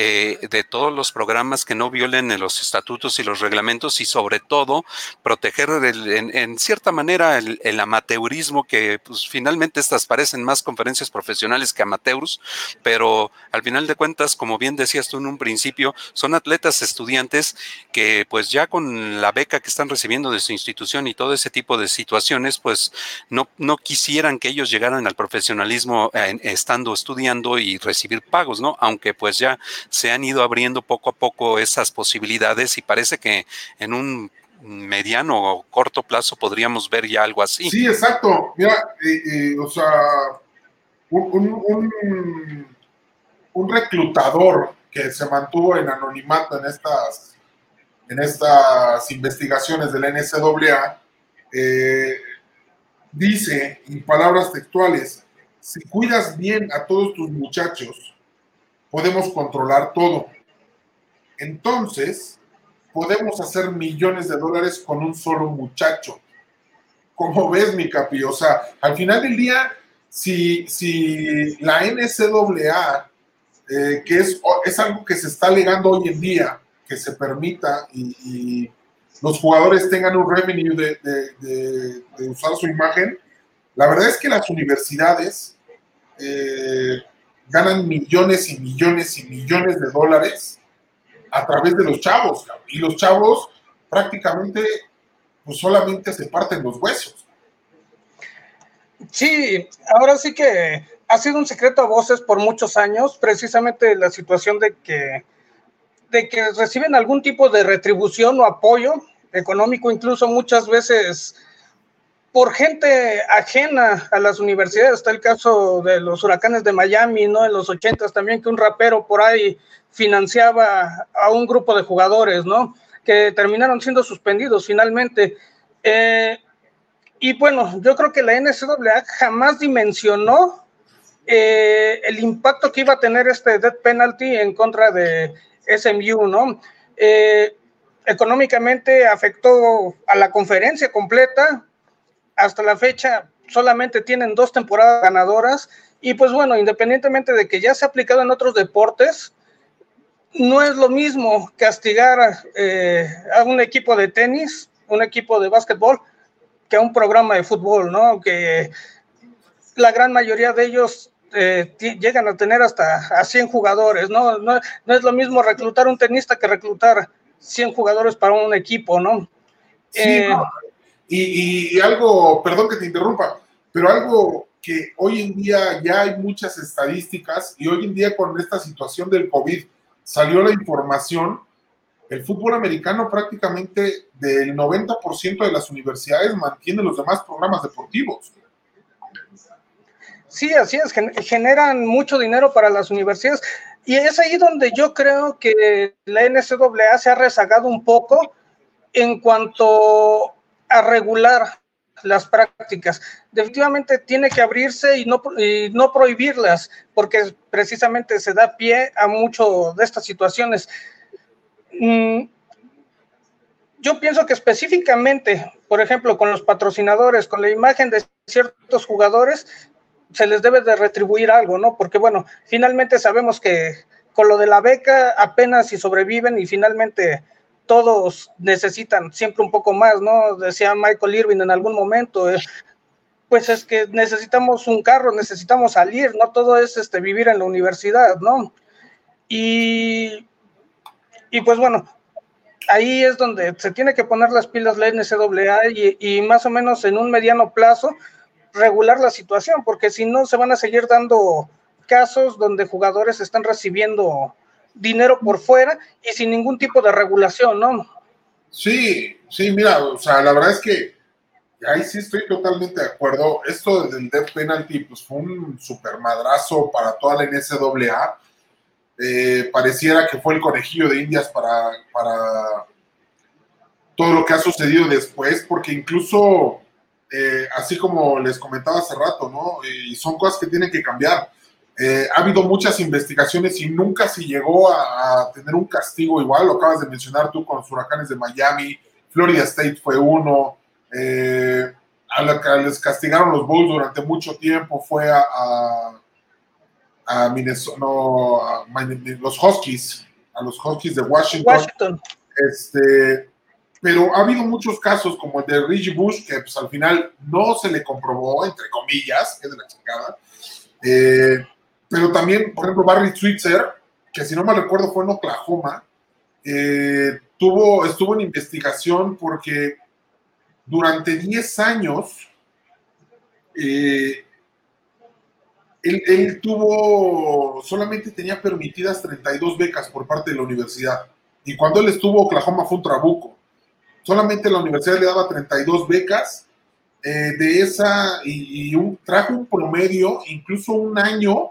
eh, de todos los programas que no violen los estatutos y los reglamentos y sobre todo proteger en, cierta manera el, amateurismo que pues, finalmente estas parecen más conferencias profesionales que amateurs, pero al final de cuentas, como bien decías tú en un principio, son atletas estudiantes que pues ya con la beca que están recibiendo de su institución y todo ese tipo de situaciones, pues no, no quisieran que ellos llegaran al profesionalismo estando estudiando y recibir pagos, ¿no? Aunque pues ya se han ido abriendo poco a poco esas posibilidades y parece que en un mediano o corto plazo podríamos ver ya algo así. Sí, exacto. Mira, eh, eh, o sea, un, un, reclutador que se mantuvo en anonimato en estas, en estas investigaciones del NCAA, eh, dice, en palabras textuales, si cuidas bien a todos tus muchachos, podemos controlar todo. Entonces, podemos hacer millones de dólares con un solo muchacho. Como ves, mi capi, o sea, al final del día, si, si la NCAA, eh, que es, es algo que se está alegando hoy en día, que se permita y, los jugadores tengan un revenue de, usar su imagen, la verdad es que las universidades eh, ganan millones y millones y millones de dólares a través de los chavos. Y los chavos prácticamente pues solamente se parten los huesos. Sí, ahora sí que ha sido un secreto a voces por muchos años, precisamente la situación de que, de que reciben algún tipo de retribución o apoyo económico, incluso muchas veces por gente ajena a las universidades. Está el caso de los huracanes de Miami, ¿no? En los ochentas también, que un rapero por ahí financiaba a un grupo de jugadores, ¿no? Que terminaron siendo suspendidos finalmente. Eh, y bueno, yo creo que la NCAA jamás dimensionó eh, el impacto que iba a tener este death penalty en contra de SMU, ¿no? Eh, económicamente afectó a la conferencia completa, hasta la fecha solamente tienen dos temporadas ganadoras y pues bueno, independientemente de que ya se ha aplicado en otros deportes, no es lo mismo castigar eh, a un equipo de tenis, un equipo de básquetbol, que a un programa de fútbol, ¿no? Que la gran mayoría de ellos eh, llegan a tener hasta a 100 jugadores, ¿no? ¿no? es lo mismo reclutar un tenista que reclutar 100 jugadores para un equipo, ¿no? Sí, eh, Y, algo, perdón que te interrumpa, pero algo que hoy en día ya hay muchas estadísticas y hoy en día con esta situación del COVID salió la información, el fútbol americano prácticamente del 90% de las universidades mantiene los demás programas deportivos. Sí, así es, generan mucho dinero para las universidades y es ahí donde yo creo que la NCAA se ha rezagado un poco en cuanto a regular las prácticas. Definitivamente tiene que abrirse y no, no prohibirlas, porque precisamente se da pie a mucho de estas situaciones. Mm, yo pienso que específicamente, por ejemplo, con los patrocinadores, con la imagen de ciertos jugadores, se les debe de retribuir algo, ¿no? Porque bueno, finalmente sabemos que con lo de la beca apenas si sobreviven y finalmente todos necesitan siempre un poco más, ¿no? Decía Michael Irving en algún momento, eh, pues es que necesitamos un carro, necesitamos salir, no todo es este vivir en la universidad, ¿no? Y, y pues bueno, ahí es donde se tiene que poner las pilas la NCAA y, y más o menos en un mediano plazo, regular la situación, porque si no se van a seguir dando casos donde jugadores están recibiendo dinero por fuera y sin ningún tipo de regulación, ¿no? Sí, sí, mira, o sea, la verdad es que ahí sí estoy totalmente de acuerdo. Esto del death penalty, pues fue un super madrazo para toda la NCAA. Eh, pareciera que fue el conejillo de Indias para, para todo lo que ha sucedido después, porque incluso eh, así como les comentaba hace rato, ¿no? Y son cosas que tienen que cambiar. Eh, ha habido muchas investigaciones y nunca se llegó a, tener un castigo igual, lo acabas de mencionar tú con los huracanes de Miami, Florida State fue uno, eh, a la que les castigaron los Bulls durante mucho tiempo fue a, a, Minnesota, no, a, los Huskies, a los Huskies de Washington. Washington. Este, pero ha habido muchos casos como el de Reggie Bush, que pues al final no se le comprobó, entre comillas, que es de la chingada. Eh, pero también, por ejemplo, Barry Switzer, que si no me recuerdo fue en Oklahoma, eh, tuvo, estuvo en investigación porque durante 10 años eh, él, él, tuvo, solamente tenía permitidas 32 becas por parte de la universidad. Y cuando él estuvo, Oklahoma fue un trabuco solamente la universidad le daba 32 becas. Eh, de esa, y, un, trajo un promedio, incluso un año,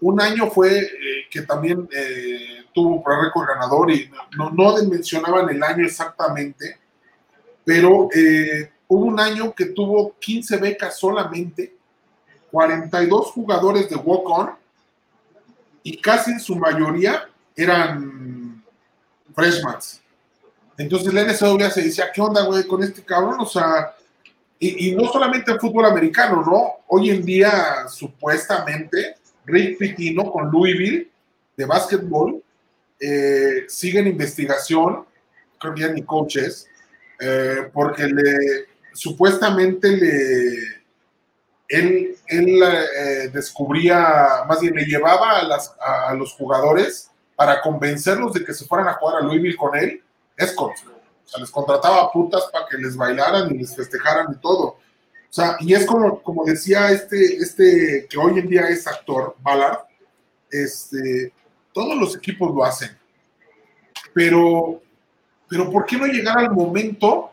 un año fue eh, que también eh, tuvo para récord ganador y no, no mencionaban el año exactamente, pero hubo un año que tuvo 15 becas solamente, 42 jugadores de walk-on y casi en su mayoría eran freshmans. Entonces la NCAA se decía, ¿qué onda, güey, con este cabrón? O sea, y, no solamente el fútbol americano, ¿no? Hoy en día, supuestamente, Rick Pitino con Louisville de básquetbol eh, sigue en investigación, creo que ya ni coaches, eh, porque le supuestamente le él, él eh, descubría, más bien le llevaba a, las, a los jugadores para convencerlos de que se fueran a jugar a Louisville con él escort. O sea, les contrataba putas para que les bailaran y les festejaran y todo. O sea, y es como, como decía este, este que hoy en día es actor, Ballard, este, todos los equipos lo hacen. Pero, pero ¿por qué no llegar al momento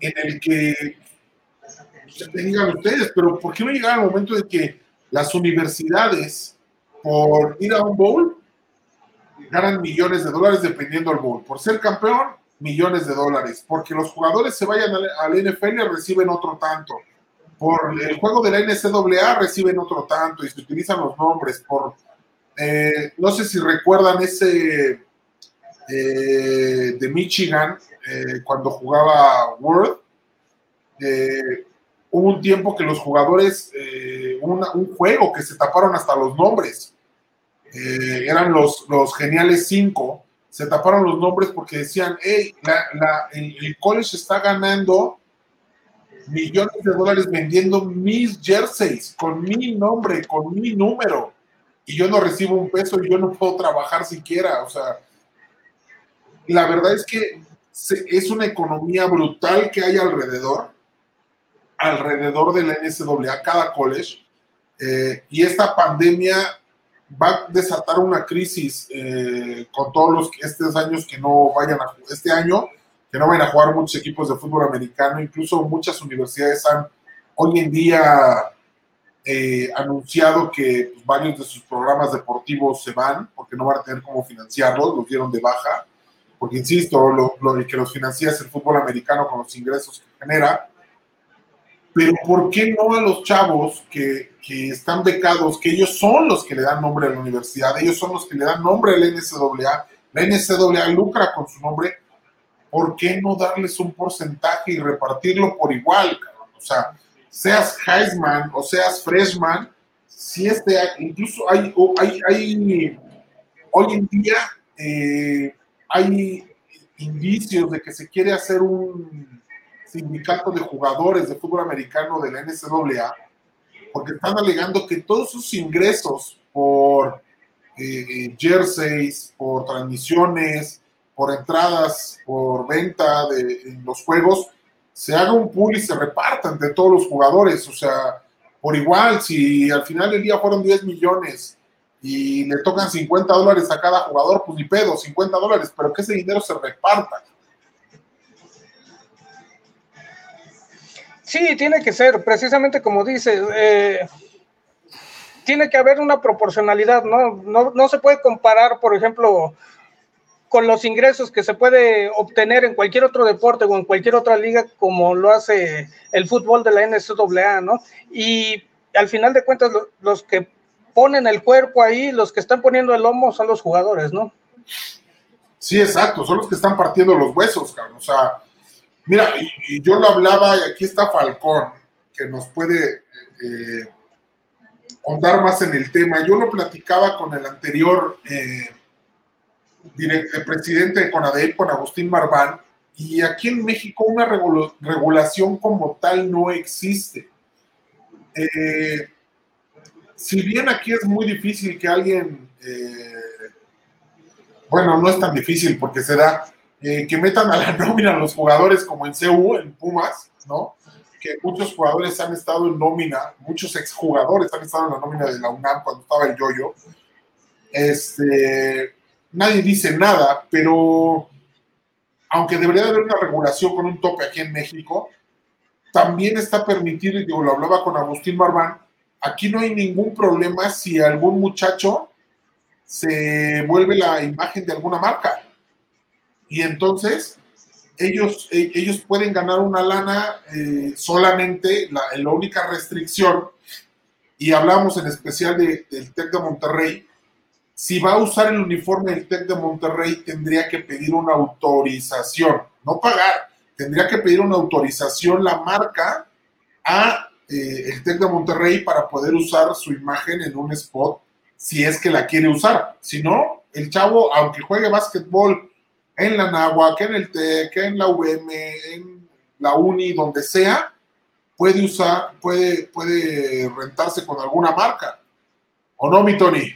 en el que, digan ustedes, pero ¿por qué no llegar al momento de que las universidades, por ir a un bowl, ganan millones de dólares dependiendo del bowl. Por ser campeón, millones de dólares. Porque los jugadores se vayan al, NFL y reciben otro tanto. Por el juego de la NCAA reciben otro tanto y se utilizan los nombres. Por eh, no sé si recuerdan ese eh, de Michigan eh, cuando jugaba World. hubo un tiempo que los jugadores, un juego que se taparon hasta los nombres eran los, los geniales cinco, se taparon los nombres porque decían, hey, el, college está ganando millones de dólares vendiendo mis jerseys con mi nombre, con mi número, y yo no recibo un peso y yo no puedo trabajar siquiera. O sea, la verdad es que es una economía brutal que hay alrededor, alrededor de la NCAA, cada college, eh, y esta pandemia va a desatar una crisis eh, con todos los estos años que no vayan a este año que no vayan a jugar muchos equipos de fútbol americano, incluso muchas universidades han hoy en día eh, anunciado que pues, varios de sus programas deportivos se van porque no van a tener cómo financiarlos, los dieron de baja, porque insisto, lo, lo que los financia es el fútbol americano con los ingresos que genera, pero ¿por qué no a los chavos que, que, están becados, que ellos son los que le dan nombre a la universidad, ellos son los que le dan nombre a la NCAA, la NCAA lucra con su nombre, ¿por qué no darles un porcentaje y repartirlo por igual? O sea, seas Heisman o seas Freshman, si este, incluso hay, hay, hay hoy en día eh, hay indicios de que se quiere hacer un sindicato de jugadores de fútbol americano de la NCAA, porque están alegando que todos sus ingresos por eh, jerseys, por transmisiones, por entradas, por venta de los juegos, se haga un pool y se repartan de todos los jugadores. O sea, por igual, si al final del día fueron 10 millones y le tocan 50 dólares a cada jugador, pues ni pedo, 50 dólares, pero que ese dinero se reparta. Sí, tiene que ser, precisamente como dice, eh, tiene que haber una proporcionalidad, ¿no? ¿no? No se puede comparar, por ejemplo, con los ingresos que se puede obtener en cualquier otro deporte o en cualquier otra liga como lo hace el fútbol de la NCAA, ¿no? Y al final de cuentas los que ponen el cuerpo ahí, los que están poniendo el lomo son los jugadores, ¿no? Sí, exacto, son los que están partiendo los huesos, cabrón. O sea, mira, y, yo lo hablaba y aquí está Falcón, que nos puede eh, más en el tema. Yo lo platicaba con el anterior eh, el presidente de CONADEP, con Agustín Marván, y aquí en México una regulación como tal no existe. Eh, si bien aquí es muy difícil que alguien, eh, bueno, no es tan difícil porque se da, eh, que metan a la nómina a los jugadores como en CU, en Pumas, ¿no? Que muchos jugadores han estado en nómina, muchos exjugadores han estado en la nómina de la UNAM cuando estaba el yoyo. Este, nadie dice nada, pero aunque debería haber una regulación con un tope aquí en México, también está permitido, y yo lo hablaba con Agustín Barbán, aquí no hay ningún problema si algún muchacho se vuelve la imagen de alguna marca. Y entonces ellos, e, ellos pueden ganar una lana eh, solamente, la, la, única restricción, y hablamos en especial de, del TEC de Monterrey, si va a usar el uniforme del TEC de Monterrey, tendría que pedir una autorización, no pagar, tendría que pedir una autorización la marca a eh, el TEC de Monterrey para poder usar su imagen en un spot si es que la quiere usar. Si no, el chavo, aunque juegue básquetbol en la Nahuac, en el TEC, en la UM, en la Uni, donde sea, puede usar, puede, puede rentarse con alguna marca. ¿O no, mi Tony?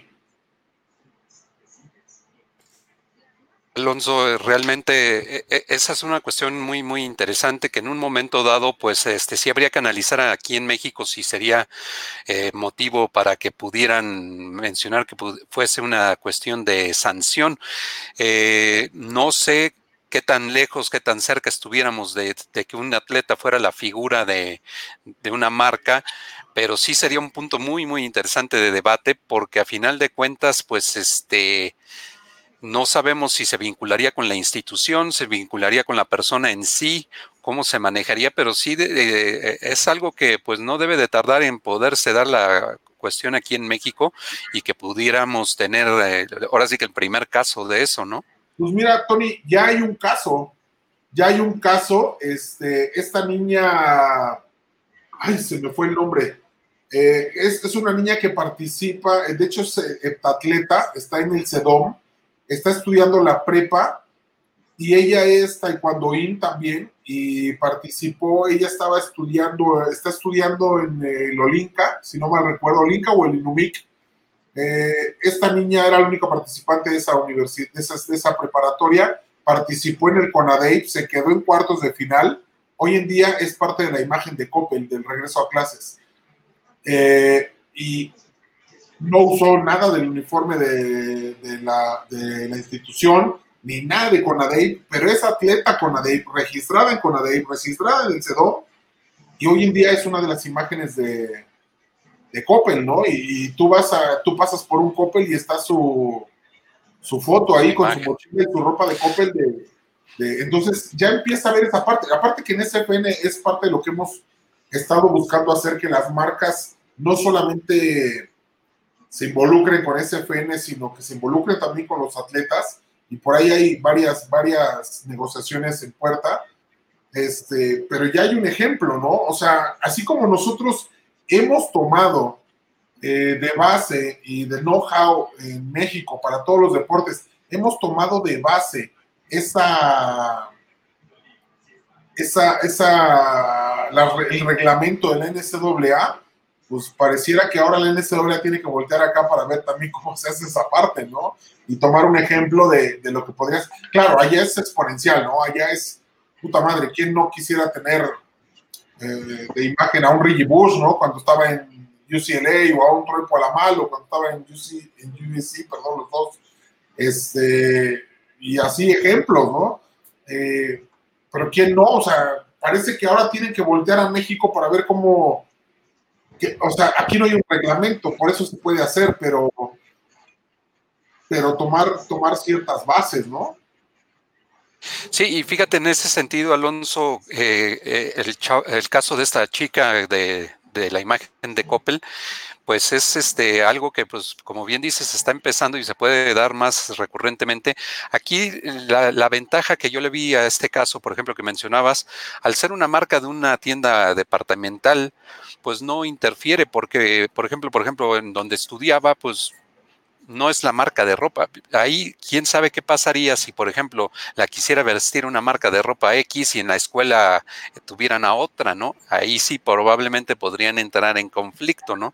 Alonso, eh, realmente eh, eh, esa es una cuestión muy, muy interesante que en un momento dado, pues, este, sí habría que analizar aquí en México si sería motivo para que pudieran mencionar que fuese una cuestión de sanción. no sé qué tan lejos, qué tan cerca estuviéramos de, que un atleta fuera la figura de una marca, pero sí sería un punto muy, muy interesante de debate porque a final de cuentas, pues, este no sabemos si se vincularía con la institución, se vincularía con la persona en sí, cómo se manejaría, pero sí es algo que pues no debe de tardar en poderse dar la cuestión aquí en México y que pudiéramos tener eh, ahora sí que el primer caso de eso, ¿no? Pues mira, Tony, ya hay un caso, ya hay un caso, este, esta niña, ay, se me fue el nombre, eh, es, es, una niña que participa, de hecho es atleta, está en el CEDOM, está estudiando la prepa y ella es taekwondoín también y participó, ella estaba estudiando, está estudiando en el Olinka, si no mal recuerdo, Olinka o el Inumic. Eh, esta niña era la única participante de esa universidad, de esa, de esa preparatoria, participó en el CONADEIP, se quedó en cuartos de final. Hoy en día es parte de la imagen de Coppel, del regreso a clases. Eh, y no usó nada del uniforme de, la, de la institución, ni nada de CONADEIP, pero es atleta CONADEIP, registrada en CONADEIP, registrada en el CEDO, y hoy en día es una de las imágenes de, de Coppel, ¿no? Y, tú vas a, tú pasas por un Coppel y está su, su foto ahí con su mochila y su ropa de Coppel de, entonces ya empieza a ver esa parte. Aparte que en SFN es parte de lo que hemos estado buscando hacer que las marcas no solamente se involucren con SFN, sino que se involucren también con los atletas y por ahí hay varias, varias negociaciones en puerta, este, pero ya hay un ejemplo, ¿no? O sea, así como nosotros hemos tomado eh, de base y de know-how en México para todos los deportes, hemos tomado de base esa, esa, esa el reglamento del NCAA, pues pareciera que ahora la NCAA tiene que voltear acá para ver también cómo se hace esa parte, ¿no? Y tomar un ejemplo de, de lo que podrías. Claro, allá es exponencial, ¿no? Allá es, puta madre, ¿quién no quisiera tener eh, de imagen a un Reggie Bush, ¿no? Cuando estaba en UCLA o a un Troy Polamalu, cuando estaba en, UC, en USC, perdón, los dos. Este, y así ejemplos, ¿no? Eh, pero ¿quién no? O sea, parece que ahora tienen que voltear a México para ver cómo o sea, aquí no hay un reglamento, por eso se puede hacer, pero, pero tomar, tomar ciertas bases, ¿no? Sí, y fíjate en ese sentido, Alonso, eh, eh, el, caso de esta chica de, de la imagen de Coppel, pues es este algo que, pues, como bien dices, está empezando y se puede dar más recurrentemente. Aquí la, ventaja que yo le vi a este caso, por ejemplo, que mencionabas, al ser una marca de una tienda departamental, pues no interfiere porque, por ejemplo, por ejemplo, en donde estudiaba, pues no es la marca de ropa. Ahí, quién sabe qué pasaría si, por ejemplo, la quisiera vestir una marca de ropa X y en la escuela eh, tuvieran a otra, ¿no? Ahí sí probablemente podrían entrar en conflicto, ¿no?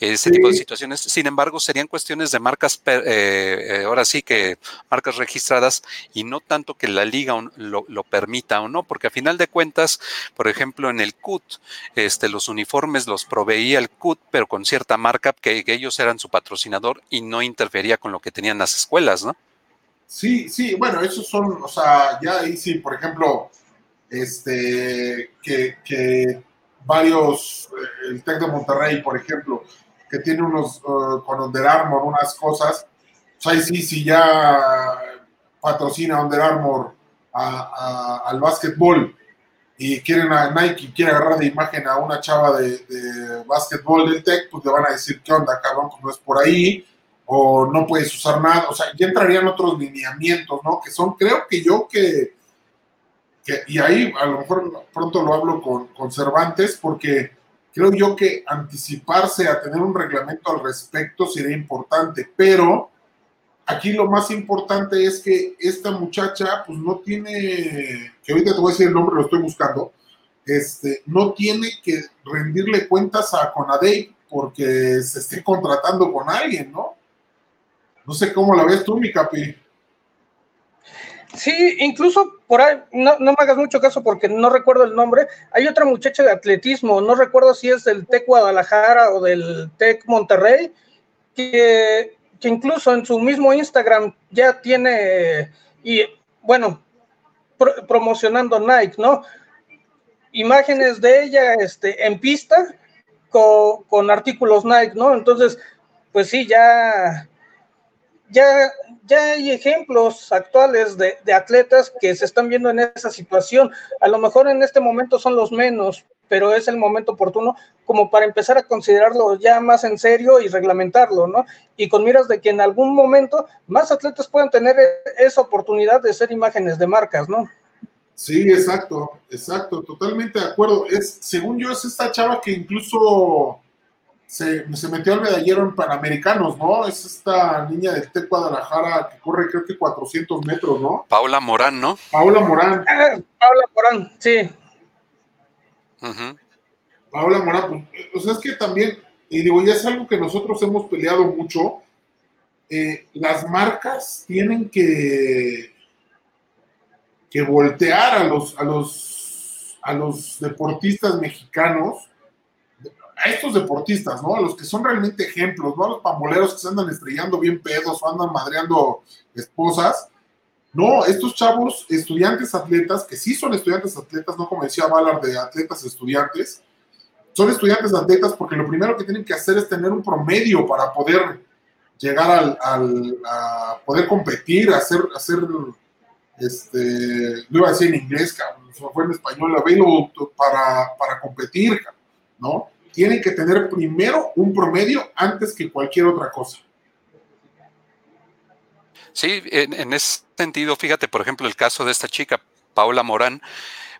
Ese tipo de situaciones. Sin embargo, serían cuestiones de marcas, eh, eh, ahora sí que marcas registradas y no tanto que la liga lo, permita o no, porque a final de cuentas, por ejemplo, en el CUT, este, los uniformes los proveía el CUT, pero con cierta marca que, que ellos eran su patrocinador y no interfería con lo que tenían las escuelas, ¿no? Sí, sí, bueno, esos son, o sea, ya ahí sí, por ejemplo, este, que, varios, eh, el TEC de Monterrey, por ejemplo, que tiene unos, uh, con Under Armour, unas cosas, pues ahí sí, sí ya patrocina Under Armour al básquetbol y quieren a Nike, quiere agarrar de imagen a una chava de, de básquetbol del TEC, pues le van a decir, ¿qué onda, cabrón? Pues no es por ahí o no puedes usar nada, o sea, ya entrarían otros lineamientos, ¿no? Que son, creo que yo que, y ahí a lo mejor pronto lo hablo con, con Cervantes, porque creo yo que anticiparse a tener un reglamento al respecto sería importante, pero aquí lo más importante es que esta muchacha, pues no tiene, que ahorita te voy a decir el nombre, lo estoy buscando, este, no tiene que rendirle cuentas a Conadey porque se esté contratando con alguien, ¿no? No sé cómo la ves tú, mi capi. Sí, incluso por ahí, no, me hagas mucho caso porque no recuerdo el nombre. Hay otra muchacha de atletismo, no recuerdo si es del TEC Guadalajara o del TEC Monterrey, que, que incluso en su mismo Instagram ya tiene, y bueno, promocionando Nike, ¿no? Imágenes de ella este, en pista con, con artículos Nike, ¿no? Entonces, pues sí, ya ya, ya hay ejemplos actuales de, atletas que se están viendo en esa situación. A lo mejor en este momento son los menos, pero es el momento oportuno como para empezar a considerarlo ya más en serio y reglamentarlo, ¿no? Y con miras de que en algún momento más atletas puedan tener esa oportunidad de ser imágenes de marcas, ¿no? Sí, exacto, exacto, totalmente de acuerdo. Es, según yo, es esta chava que incluso se, metió al medallero en Panamericanos, ¿no? Es esta niña de T Guadalajara que corre creo que 400 metros, ¿no? Paula Morán, ¿no? Paula Morán. Ah, Paula Morán, sí. Paula Morán, pues, o sea, es que también, y digo, ya es algo que nosotros hemos peleado mucho, eh, las marcas tienen que, que voltear a los, a los, a los deportistas mexicanos a estos deportistas, ¿no? A los que son realmente ejemplos, ¿no? A los pamboleros que se andan estrellando bien pedos o andan madreando esposas. No, estos chavos, estudiantes atletas, que sí son estudiantes atletas, no como decía Valar de atletas estudiantes, son estudiantes atletas porque lo primero que tienen que hacer es tener un promedio para poder llegar al, poder competir, hacer, hacer este, no iba a decir en inglés, fue en español, available para, para competir, ¿no? Tienen que tener primero un promedio antes que cualquier otra cosa. Sí, en, ese sentido, fíjate, por ejemplo, el caso de esta chica, Paula Morán,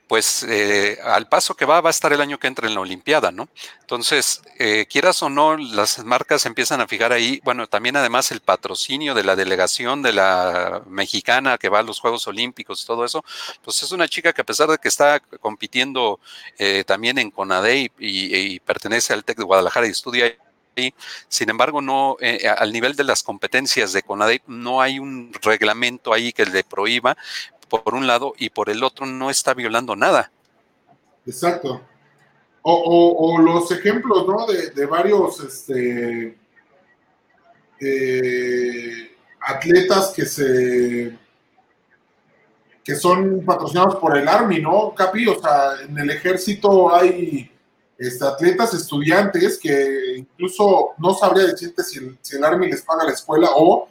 pues eh, al paso que va, va a estar el año que entra en la Olimpiada, ¿no? Entonces, eh, quieras o no, las marcas empiezan a fijar ahí, bueno, también además el patrocinio de la delegación de la mexicana que va a los Juegos Olímpicos todo eso, pues es una chica que a pesar de que está compitiendo eh, también en CONADE y, pertenece al TEC de Guadalajara y estudia ahí, sin embargo, no, al nivel de las competencias de CONADE no hay un reglamento ahí que le prohíba, por un lado y por el otro no está violando nada. Exacto. O, los ejemplos, ¿no? De, varios este, eh, atletas que se que son patrocinados por el Army, ¿no, Capi? O sea, en el ejército hay este, atletas estudiantes que incluso no sabría decirte si el, si el Army les paga la escuela o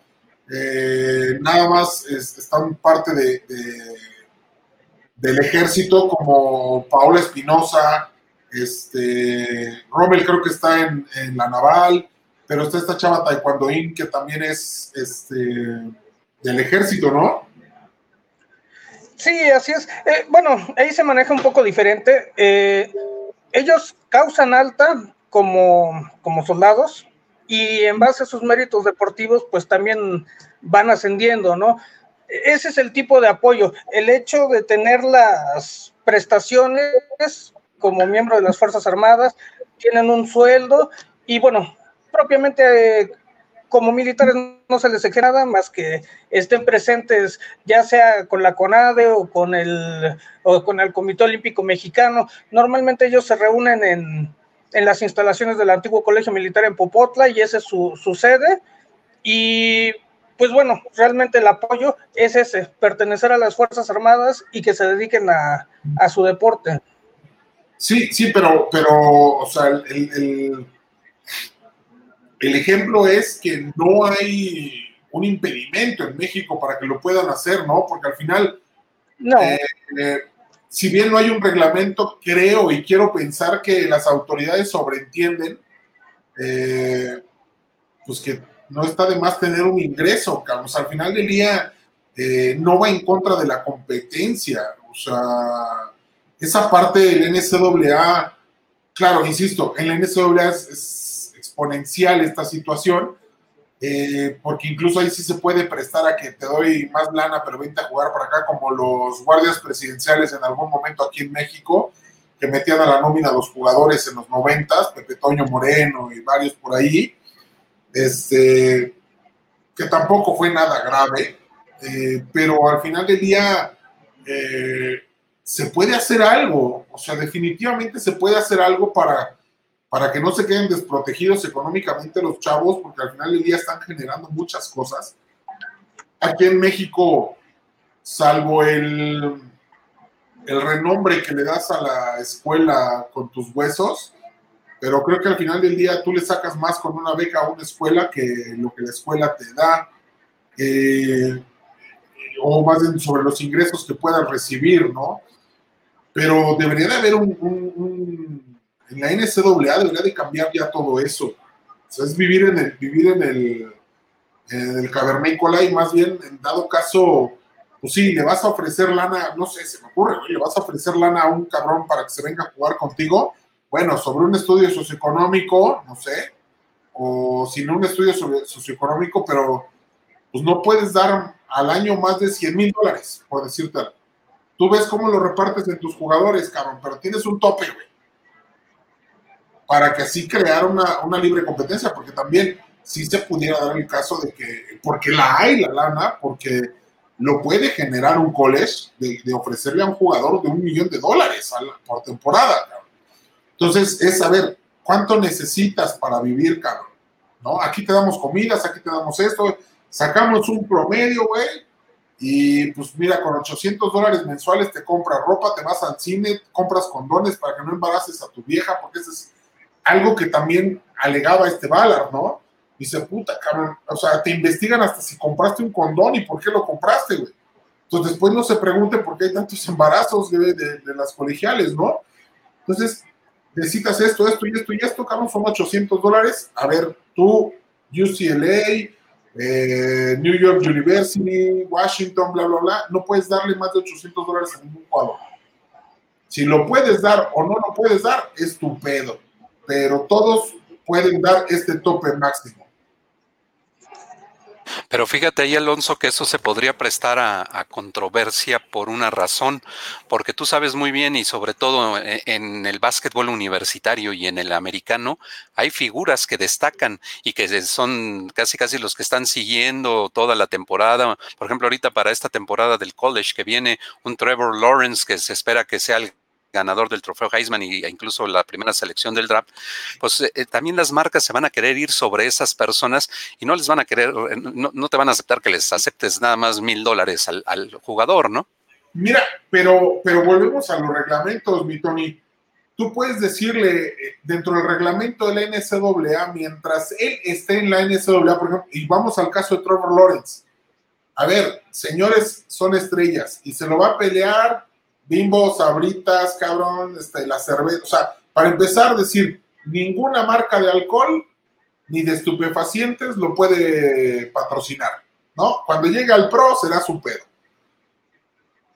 eh, nada más están parte de, del ejército como Paola Espinosa, este, Rommel creo que está en, la naval, pero está esta chava taekwondoín que también es este, del ejército, ¿no? Sí, así es. Eh, bueno, ahí se maneja un poco diferente. Eh, ellos causan alta como, como soldados, y en base a sus méritos deportivos, pues también van ascendiendo, ¿no? Ese es el tipo de apoyo. El hecho de tener las prestaciones como miembro de las Fuerzas Armadas, tienen un sueldo y bueno, propiamente como militares no se les exige nada más que estén presentes ya sea con la CONADE o con el, o con el Comité Olímpico Mexicano. Normalmente ellos se reúnen en, en las instalaciones del antiguo Colegio Militar en Popotla y esa es su, sede. Y pues bueno, realmente el apoyo es ese, pertenecer a las Fuerzas Armadas y que se dediquen a, su deporte. Sí, sí, pero, pero o sea, el, el, ejemplo es que no hay un impedimento en México para que lo puedan hacer, ¿no? Porque al final, no. Eh, eh, si bien no hay un reglamento, creo y quiero pensar que las autoridades sobreentienden, eh, pues que no está de más tener un ingreso, Carlos. Al final del día eh, no va en contra de la competencia. O sea, esa parte del NCAA, claro, insisto, en la NCAA es exponencial esta situación, eh, porque incluso ahí sí se puede prestar a que te doy más lana, pero vente a jugar por acá, como los guardias presidenciales en algún momento aquí en México, que metían a la nómina a los jugadores en los noventas, Pepe Toño Moreno y varios por ahí, este, que tampoco fue nada grave, eh, pero al final del día eh, se puede hacer algo, o sea, definitivamente se puede hacer algo para para que no se queden desprotegidos económicamente los chavos, porque al final del día están generando muchas cosas. Aquí en México, salvo el, el renombre que le das a la escuela con tus huesos, pero creo que al final del día tú le sacas más con una beca a una escuela que lo que la escuela te da, eh, o más sobre los ingresos que puedas recibir, ¿no? Pero debería de haber un en la NCAA debería de cambiar ya todo eso. O sea, es vivir en el, vivir en el, en el cavernícola y más bien, en dado caso, pues sí, le vas a ofrecer lana, no sé, se me ocurre, le vas a ofrecer lana a un cabrón para que se venga a jugar contigo, bueno, sobre un estudio socioeconómico, no sé, o sin un estudio socioeconómico, pero pues no puedes dar al año más de 100 mil dólares, por decirte Tú ves cómo lo repartes en tus jugadores, cabrón, pero tienes un tope, güey. Para que así crear una, una libre competencia, porque también si se pudiera dar el caso de que, porque la hay la lana, porque lo puede generar un college de, ofrecerle a un jugador de un millón de dólares por temporada, cabrón. Entonces, es saber cuánto necesitas para vivir, cabrón. ¿No? Aquí te damos comidas, aquí te damos esto, sacamos un promedio, güey, y pues mira, con 800 dólares mensuales te compras ropa, te vas al cine, compras condones para que no embaraces a tu vieja, porque eso es algo que también alegaba este Ballard, ¿no? Dice, puta, cabrón, o sea, te investigan hasta si compraste un condón y por qué lo compraste, güey. Entonces después no se pregunte por qué hay tantos embarazos de, las colegiales, ¿no? Entonces, necesitas esto, esto y esto y esto, cabrón, son 800 dólares. A ver, tú, UCLA, eh, New York University, Washington, bla, bla, bla, no puedes darle más de 800 dólares a ningún jugador. Si lo puedes dar o no lo puedes dar, es tu pedo. Pero todos pueden dar este tope máximo. Pero fíjate ahí, Alonso, que eso se podría prestar a, controversia por una razón, porque tú sabes muy bien y sobre todo eh, en el básquetbol universitario y en el americano, hay figuras que destacan y que son casi casi los que están siguiendo toda la temporada. Por ejemplo, ahorita para esta temporada del college que viene un Trevor Lawrence que se espera que sea el ganador del trofeo Heisman e incluso la primera selección del draft, pues eh, eh, también las marcas se van a querer ir sobre esas personas y no les van a querer, eh, no, te van a aceptar que les aceptes nada más mil dólares al, jugador, ¿no? Mira, pero, pero volvemos a los reglamentos, mi Tony. Tú puedes decirle dentro del reglamento de la NCAA, mientras él esté en la NCAA, por ejemplo, y vamos al caso de Trevor Lawrence. A ver, señores, son estrellas y se lo va a pelear Bimbo, Sabritas, cabrón, este, la cerveza. O sea, para empezar, decir, ninguna marca de alcohol ni de estupefacientes lo puede patrocinar, ¿no? Cuando llegue al pro será su pedo.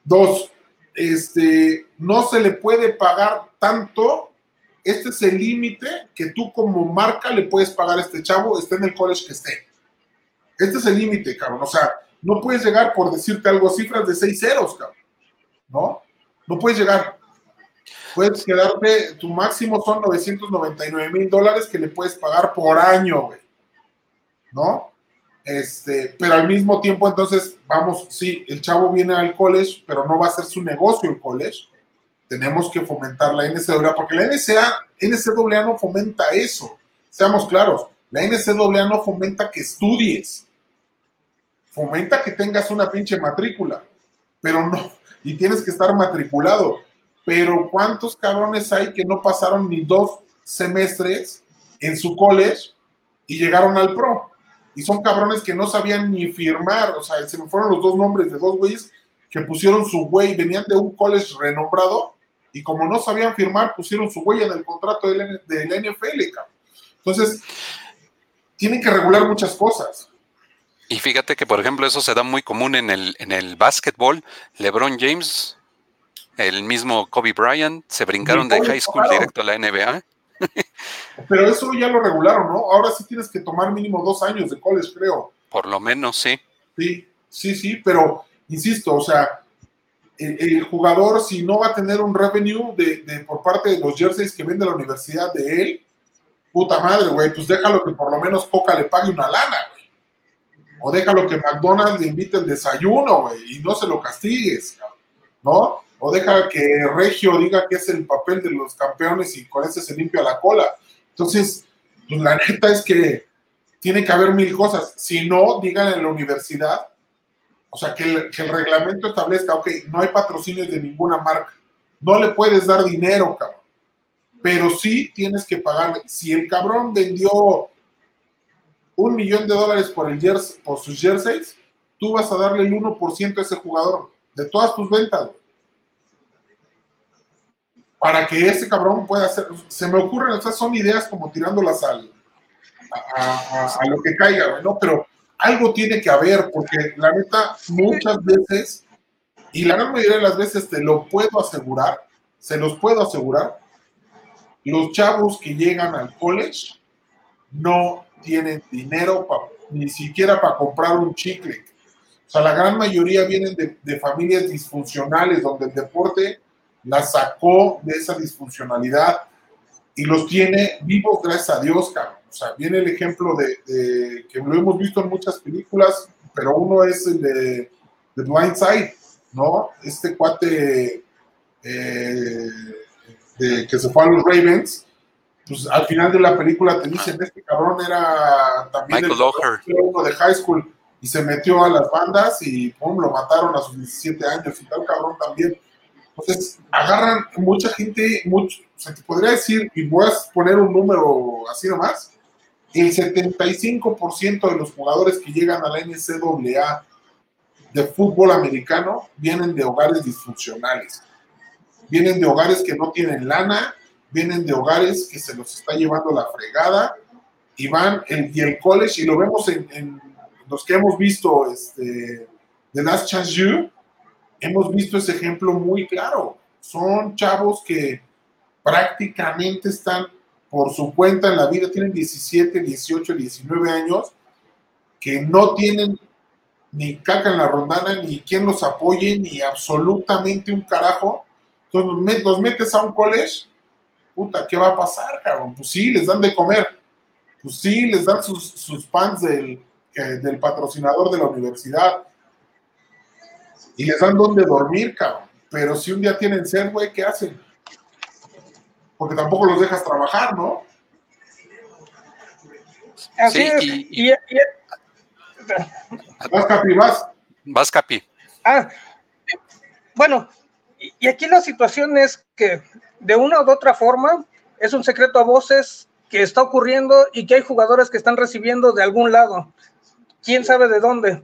Dos, este, no se le puede pagar tanto. Este es el límite que tú como marca le puedes pagar a este chavo, esté en el college que esté. Este es el límite, cabrón. O sea, no puedes llegar por decirte algo, cifras de seis ceros, cabrón. ¿No? No puedes llegar. Puedes quedarte, tu máximo son 999 mil dólares que le puedes pagar por año, güey. ¿No? Este, pero al mismo tiempo, entonces, vamos, sí, el chavo viene al college, pero no va a ser su negocio el college. Tenemos que fomentar la NCAA, porque la NCAA, NCAA no fomenta eso. Seamos claros, la NCAA no fomenta que estudies. Fomenta que tengas una pinche matrícula, pero no, y tienes que estar matriculado. Pero ¿cuántos cabrones hay que no pasaron ni dos semestres en su college y llegaron al pro? Y son cabrones que no sabían ni firmar, o sea, se me fueron los dos nombres de dos güeyes que pusieron su güey, venían de un college renombrado y como no sabían firmar, pusieron su güey en el contrato del, la NFL, cabrón. Entonces, tienen que regular muchas cosas. Y fíjate que, por ejemplo, eso se da muy común en el, en el básquetbol. LeBron James, el mismo Kobe Bryant, se brincaron de high school directo a la NBA. Pero eso ya lo regularon, ¿no? Ahora sí tienes que tomar mínimo dos años de college, creo. Por lo menos, sí. Sí, sí, sí, pero insisto, o sea, el, jugador, si no va a tener un revenue de, de, por parte de los jerseys que vende la universidad de él, puta madre, güey, pues déjalo que por lo menos Coca le pague una lana, o déjalo que McDonald's le invite el desayuno, güey, y no se lo castigues, ¿no? O deja que Regio diga que es el papel de los campeones y con ese se limpia la cola. Entonces, pues la neta es que tiene que haber mil cosas. Si no, digan en la universidad, o sea, que el, reglamento establezca, ok, no hay patrocinios de ninguna marca. No le puedes dar dinero, cabrón. Pero sí tienes que pagarle. Si el cabrón vendió un millón de dólares por, el jersey, por sus jerseys, tú vas a darle el 1% a ese jugador de todas tus ventas. Para que ese cabrón pueda hacer. Se me ocurren, o sea, son ideas como tirándolas al, a, lo que caiga, ¿no? Pero algo tiene que haber, porque la neta, muchas veces, y la gran mayoría de las veces te lo puedo asegurar, se los puedo asegurar, los chavos que llegan al college no tienen dinero ni siquiera para comprar un chicle. O sea, la gran mayoría vienen de, de familias disfuncionales donde el deporte la sacó de esa disfuncionalidad y los tiene vivos gracias a Dios, cabrón. O sea, viene el ejemplo de, que lo hemos visto en muchas películas, pero uno es el de, de Blind Side, ¿no? Este cuate eh, de, que se fue a los Ravens, pues al final de la película te dicen, este cabrón era también el, uno de high school y se metió a las bandas y pum, lo mataron a sus 17 años y tal cabrón también. Entonces, agarran mucha gente, mucho, o sea, te podría decir, y voy a poner un número así nomás, el 75% de los jugadores que llegan a la NCAA de fútbol americano vienen de hogares disfuncionales. Vienen de hogares que no tienen lana, vienen de hogares que se los está llevando la fregada y van en, y el college, y lo vemos en, los que hemos visto este, The Last Chance You, hemos visto ese ejemplo muy claro. Son chavos que prácticamente están por su cuenta en la vida, tienen 17, 18, 19 años, que no tienen ni caca en la rondana, ni quien los apoye, ni absolutamente un carajo. Entonces los metes a un college, puta, ¿qué va a pasar, cabrón? Pues sí, les dan de comer. Pues sí, les dan sus, sus pants del, del patrocinador de la universidad y les dan donde dormir, cabrón. Pero si un día tienen sed, güey, ¿qué hacen? Porque tampoco los dejas trabajar, ¿no? Así es. Y, Vas, Capi, vas. Vas, Capi. Ah, bueno, y aquí la situación es que de una u otra forma es un secreto a voces que está ocurriendo y que hay jugadores que están recibiendo de algún lado. ¿Quién sabe de dónde?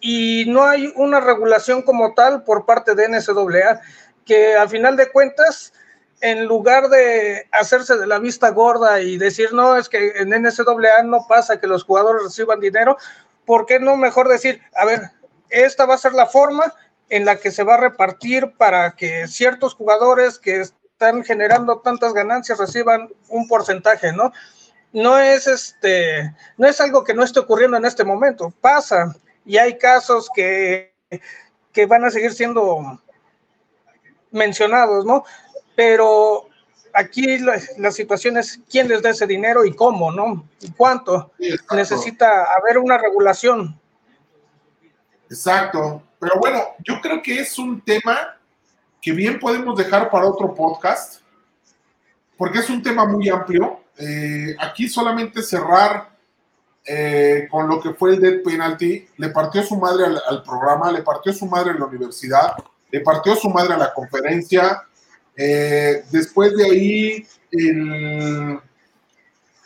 y no hay una regulación como tal por parte de NCAA, que al final de cuentas, en lugar de hacerse de la vista gorda y decir, no, es que en NCAA no pasa que los jugadores reciban dinero, ¿por qué no mejor decir, a ver, esta va a ser la forma en la que se va a repartir para que ciertos jugadores que están generando tantas ganancias reciban un porcentaje, ¿no? No es este, no es algo que no esté ocurriendo en este momento, pasa y hay casos que, que van a seguir siendo mencionados, ¿no? Pero aquí la, situación es quién les da ese dinero y cómo, ¿no? Y cuánto. Necesita haber una regulación. Exacto. Pero bueno, yo creo que es un tema que bien podemos dejar para otro podcast, porque es un tema muy amplio. Eh, aquí solamente cerrar eh, con lo que fue el dead penalty, le partió su madre al, programa, le partió su madre en la universidad, le partió su madre a la conferencia. Eh, después de ahí, el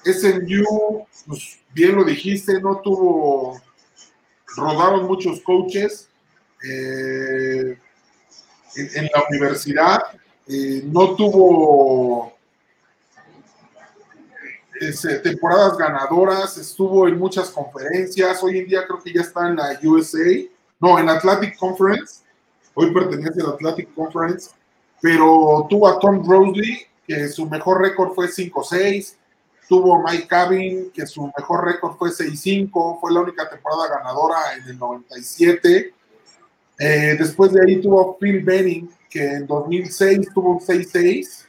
SNU, pues bien lo dijiste, no tuvo, rodaron muchos coaches eh, en, la universidad, no tuvo temporadas ganadoras, estuvo en muchas conferencias, hoy en día creo que ya está en la USA, no, en Atlantic Conference, hoy pertenece al Atlantic Conference, pero tuvo a Tom Rosley, que su mejor récord fue 5-6, tuvo a Mike Cabin, que su mejor récord fue 6-5, fue la única temporada ganadora en el 97. Eh, después de ahí tuvo Phil Benning, que en 2006 tuvo un 6-6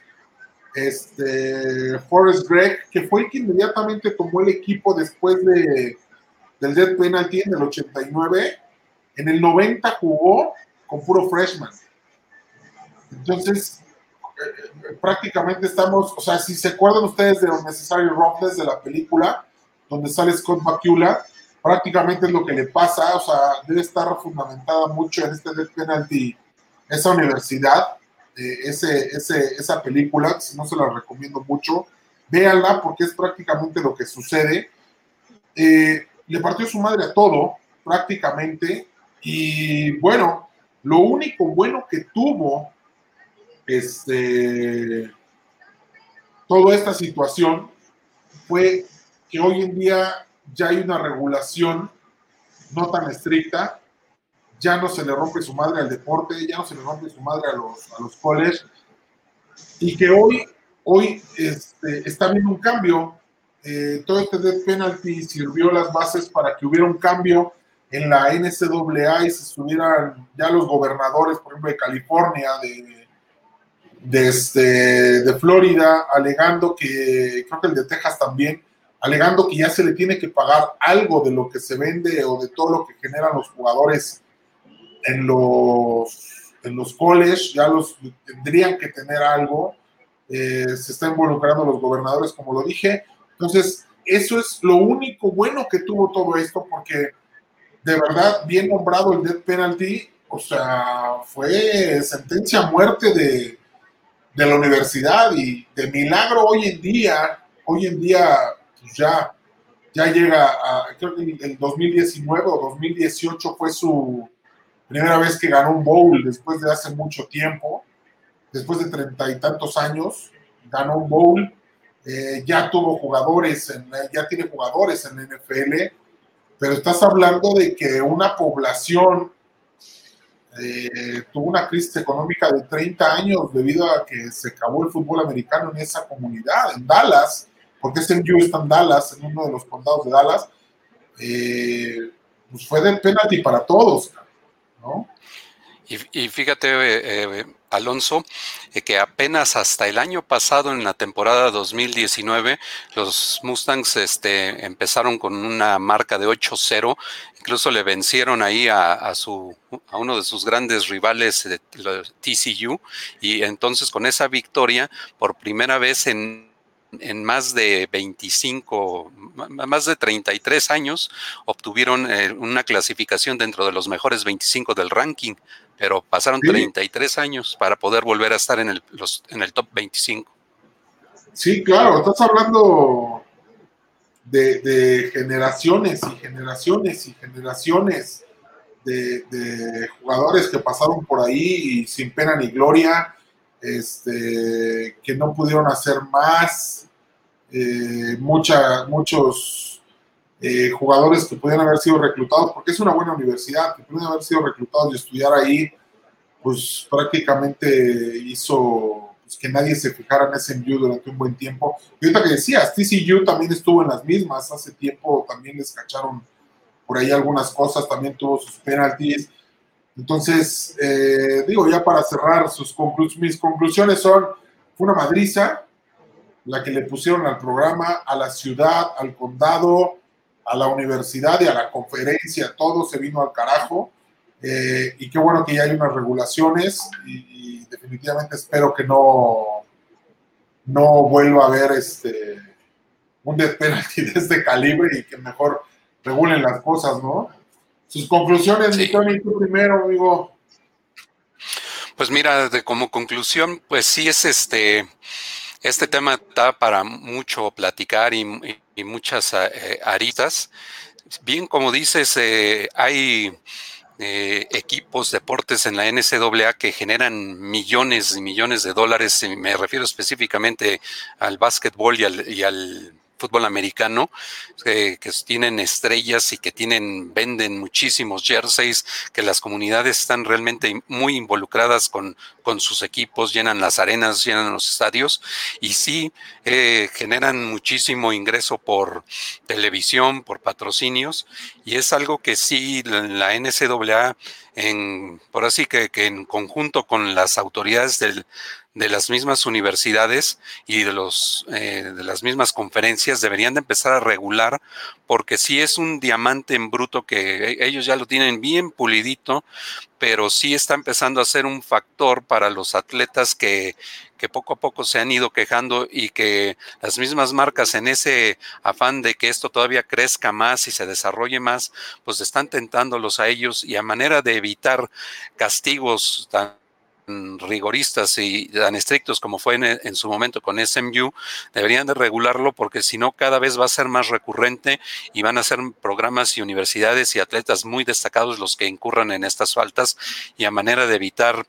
este, Forrest Gregg, que fue el que inmediatamente tomó el equipo después de, del Dead Penalty en el 89. En el 90 jugó con puro freshman. Entonces, eh, prácticamente estamos, o sea, si se acuerdan ustedes de Unnecessary Roughness de la película, donde sale Scott Bakula, prácticamente es lo que le pasa, o sea, debe estar fundamentada mucho en este Dead Penalty esa universidad ese, ese, esa película, si no se la recomiendo mucho, véanla porque es prácticamente lo que sucede. Eh, le partió su madre a todo, prácticamente, y bueno, lo único bueno que tuvo este, toda esta situación fue que hoy en día ya hay una regulación no tan estricta ya no se le rompe su madre al deporte, ya no se le rompe su madre a los, a los y que hoy hoy este, está habiendo un cambio. Eh, todo este death penalty sirvió las bases para que hubiera un cambio en la NCAA y se estuvieran ya los gobernadores, por ejemplo, de California, de, este, de Florida, alegando que, creo que el de Texas también, alegando que ya se le tiene que pagar algo de lo que se vende o de todo lo que generan los jugadores en los, en los college, ya los tendrían que tener algo. Eh, se está involucrando los gobernadores, como lo dije. Entonces, eso es lo único bueno que tuvo todo esto, porque de verdad, bien nombrado el death penalty, o sea, fue sentencia a muerte de, de la universidad y de milagro hoy en día, hoy en día ya, ya llega a, creo que en 2019 o 2018 fue su primera vez que ganó un bowl después de hace mucho tiempo, después de treinta y tantos años, ganó un bowl, eh, ya tuvo jugadores, en, ya tiene jugadores en NFL, pero estás hablando de que una población eh, tuvo una crisis económica de 30 años debido a que se acabó el fútbol americano en esa comunidad, en Dallas, porque SMU está en Dallas, en uno de los condados de Dallas, eh, pues fue del penalti para todos, ¿no? Y, fíjate, eh, Alonso, que apenas hasta el año pasado, en la temporada 2019, los Mustangs este, empezaron con una marca de 8-0 incluso le vencieron ahí a, su, a uno de sus grandes rivales, de, TCU, y entonces con esa victoria, por primera vez en, en más de 25, más de 33 años, obtuvieron eh, una clasificación dentro de los mejores 25 del ranking, pero pasaron 33 años para poder volver a estar en el, los, en el top 25. Sí, claro, estás hablando de, generaciones y generaciones y generaciones de, jugadores que pasaron por ahí y sin pena ni gloria, este, que no pudieron hacer más, eh, muchos eh, jugadores que pudieran haber sido reclutados, porque es una buena universidad, que pudieran haber sido reclutados y estudiar ahí, pues prácticamente hizo pues, que nadie se fijara en SMU durante un buen tiempo. Y ahorita que decías, TCU también estuvo en las mismas, hace tiempo también les cacharon por ahí algunas cosas, también tuvo sus penalties. Entonces, eh, digo, ya para cerrar, sus mis conclusiones son, fue una madriza la que le pusieron al programa, a la ciudad, al condado, a la universidad y a la conferencia, todo se vino al carajo. Eh, y qué bueno que ya hay unas regulaciones y, definitivamente espero que no, no vuelva a haber este, un death de este calibre y que mejor regulen las cosas, ¿no? Sus conclusiones, sí. Tony, tú primero, amigo. Pues mira, de, como conclusión, pues sí es este, este tema está para mucho platicar y, muchas eh, aritas. Bien, como dices, eh, hay eh, equipos, deportes en la NCAA que generan millones y millones de dólares, y me refiero específicamente al básquetbol y al, y al fútbol americano, que tienen estrellas y que tienen, venden muchísimos jerseys, que las comunidades están realmente muy involucradas con, con sus equipos, llenan las arenas, llenan los estadios y sí eh, generan muchísimo ingreso por televisión, por patrocinios y es algo que sí la NCAA en, por así que, que en conjunto con las autoridades del, de las mismas universidades y de, los, eh, de las mismas conferencias deberían de empezar a regular porque sí es un diamante en bruto que e, ellos ya lo tienen bien pulidito, pero sí está empezando a ser un factor para los atletas que, que poco a poco se han ido quejando y que las mismas marcas en ese afán de que esto todavía crezca más y se desarrolle más, pues están tentándolos a ellos y a manera de evitar castigos tan rigoristas y tan estrictos como fue en, su momento con SMU, deberían de regularlo porque si no cada vez va a ser más recurrente y van a ser programas y universidades y atletas muy destacados los que incurran en estas faltas y a manera de evitar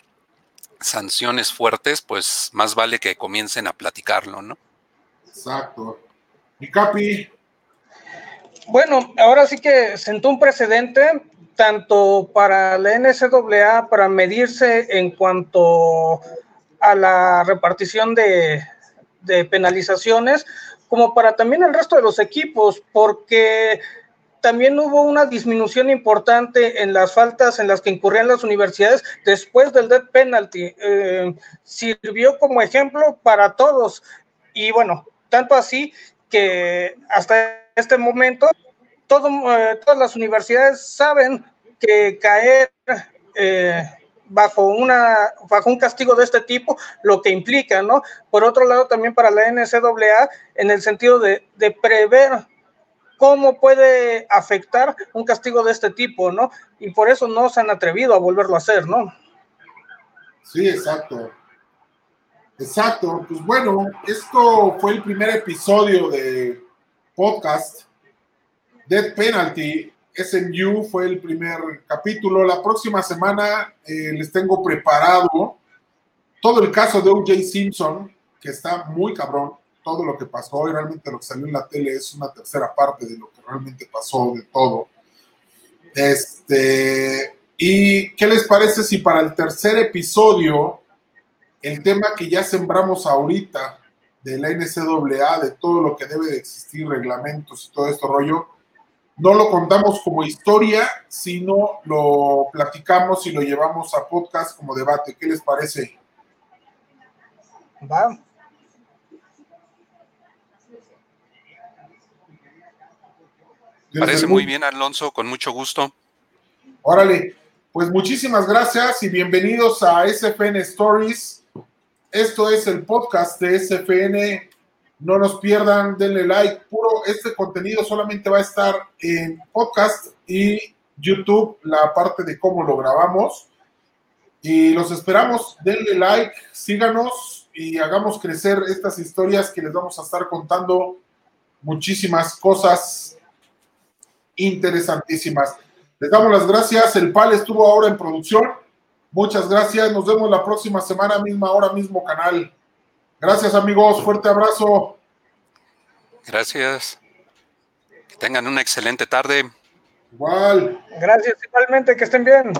sanciones fuertes, pues más vale que comiencen a platicarlo, ¿no? Exacto. Y Capi. Bueno, ahora sí que sentó un precedente tanto para la NCAA para medirse en cuanto a la repartición de, penalizaciones, como para también el resto de los equipos, porque también hubo una disminución importante en las faltas en las que incurrían las universidades después del death penalty. Eh, sirvió como ejemplo para todos. Y bueno, tanto así que hasta este momento todo, eh, todas las universidades saben que caer eh, bajo, una, bajo un castigo de este tipo, lo que implica, ¿no? Por otro lado, también para la NCAA, en el sentido de, de prever cómo puede afectar un castigo de este tipo, ¿no? Y por eso no se han atrevido a volverlo a hacer, ¿no? Sí, exacto. Exacto. Pues bueno, esto fue el primer episodio de podcast. Dead Penalty, SMU fue el primer capítulo. La próxima semana eh, les tengo preparado todo el caso de O.J. Simpson, que está muy cabrón todo lo que pasó y realmente lo que salió en la tele es una tercera parte de lo que realmente pasó de todo. Este, ¿y qué les parece si para el tercer episodio el tema que ya sembramos ahorita de la NCAA, de todo lo que debe de existir, reglamentos y todo esto rollo, no lo contamos como historia, sino lo platicamos y lo llevamos a podcast como debate. ¿Qué les parece? Va. Parece muy bien, Alonso, con mucho gusto. Órale, pues muchísimas gracias y bienvenidos a SFN Stories. Esto es el podcast de SFN. No nos pierdan, denle like. Puro, este contenido solamente va a estar en podcast y YouTube, la parte de cómo lo grabamos. Y los esperamos, denle like, síganos y hagamos crecer estas historias que les vamos a estar contando muchísimas cosas interesantísimas. Les damos las gracias. El PAL estuvo ahora en producción. Muchas gracias. Nos vemos la próxima semana, misma hora, mismo canal. Gracias, amigos. Fuerte abrazo. Gracias. Que tengan una excelente tarde. Igual. Gracias, igualmente. Que estén bien.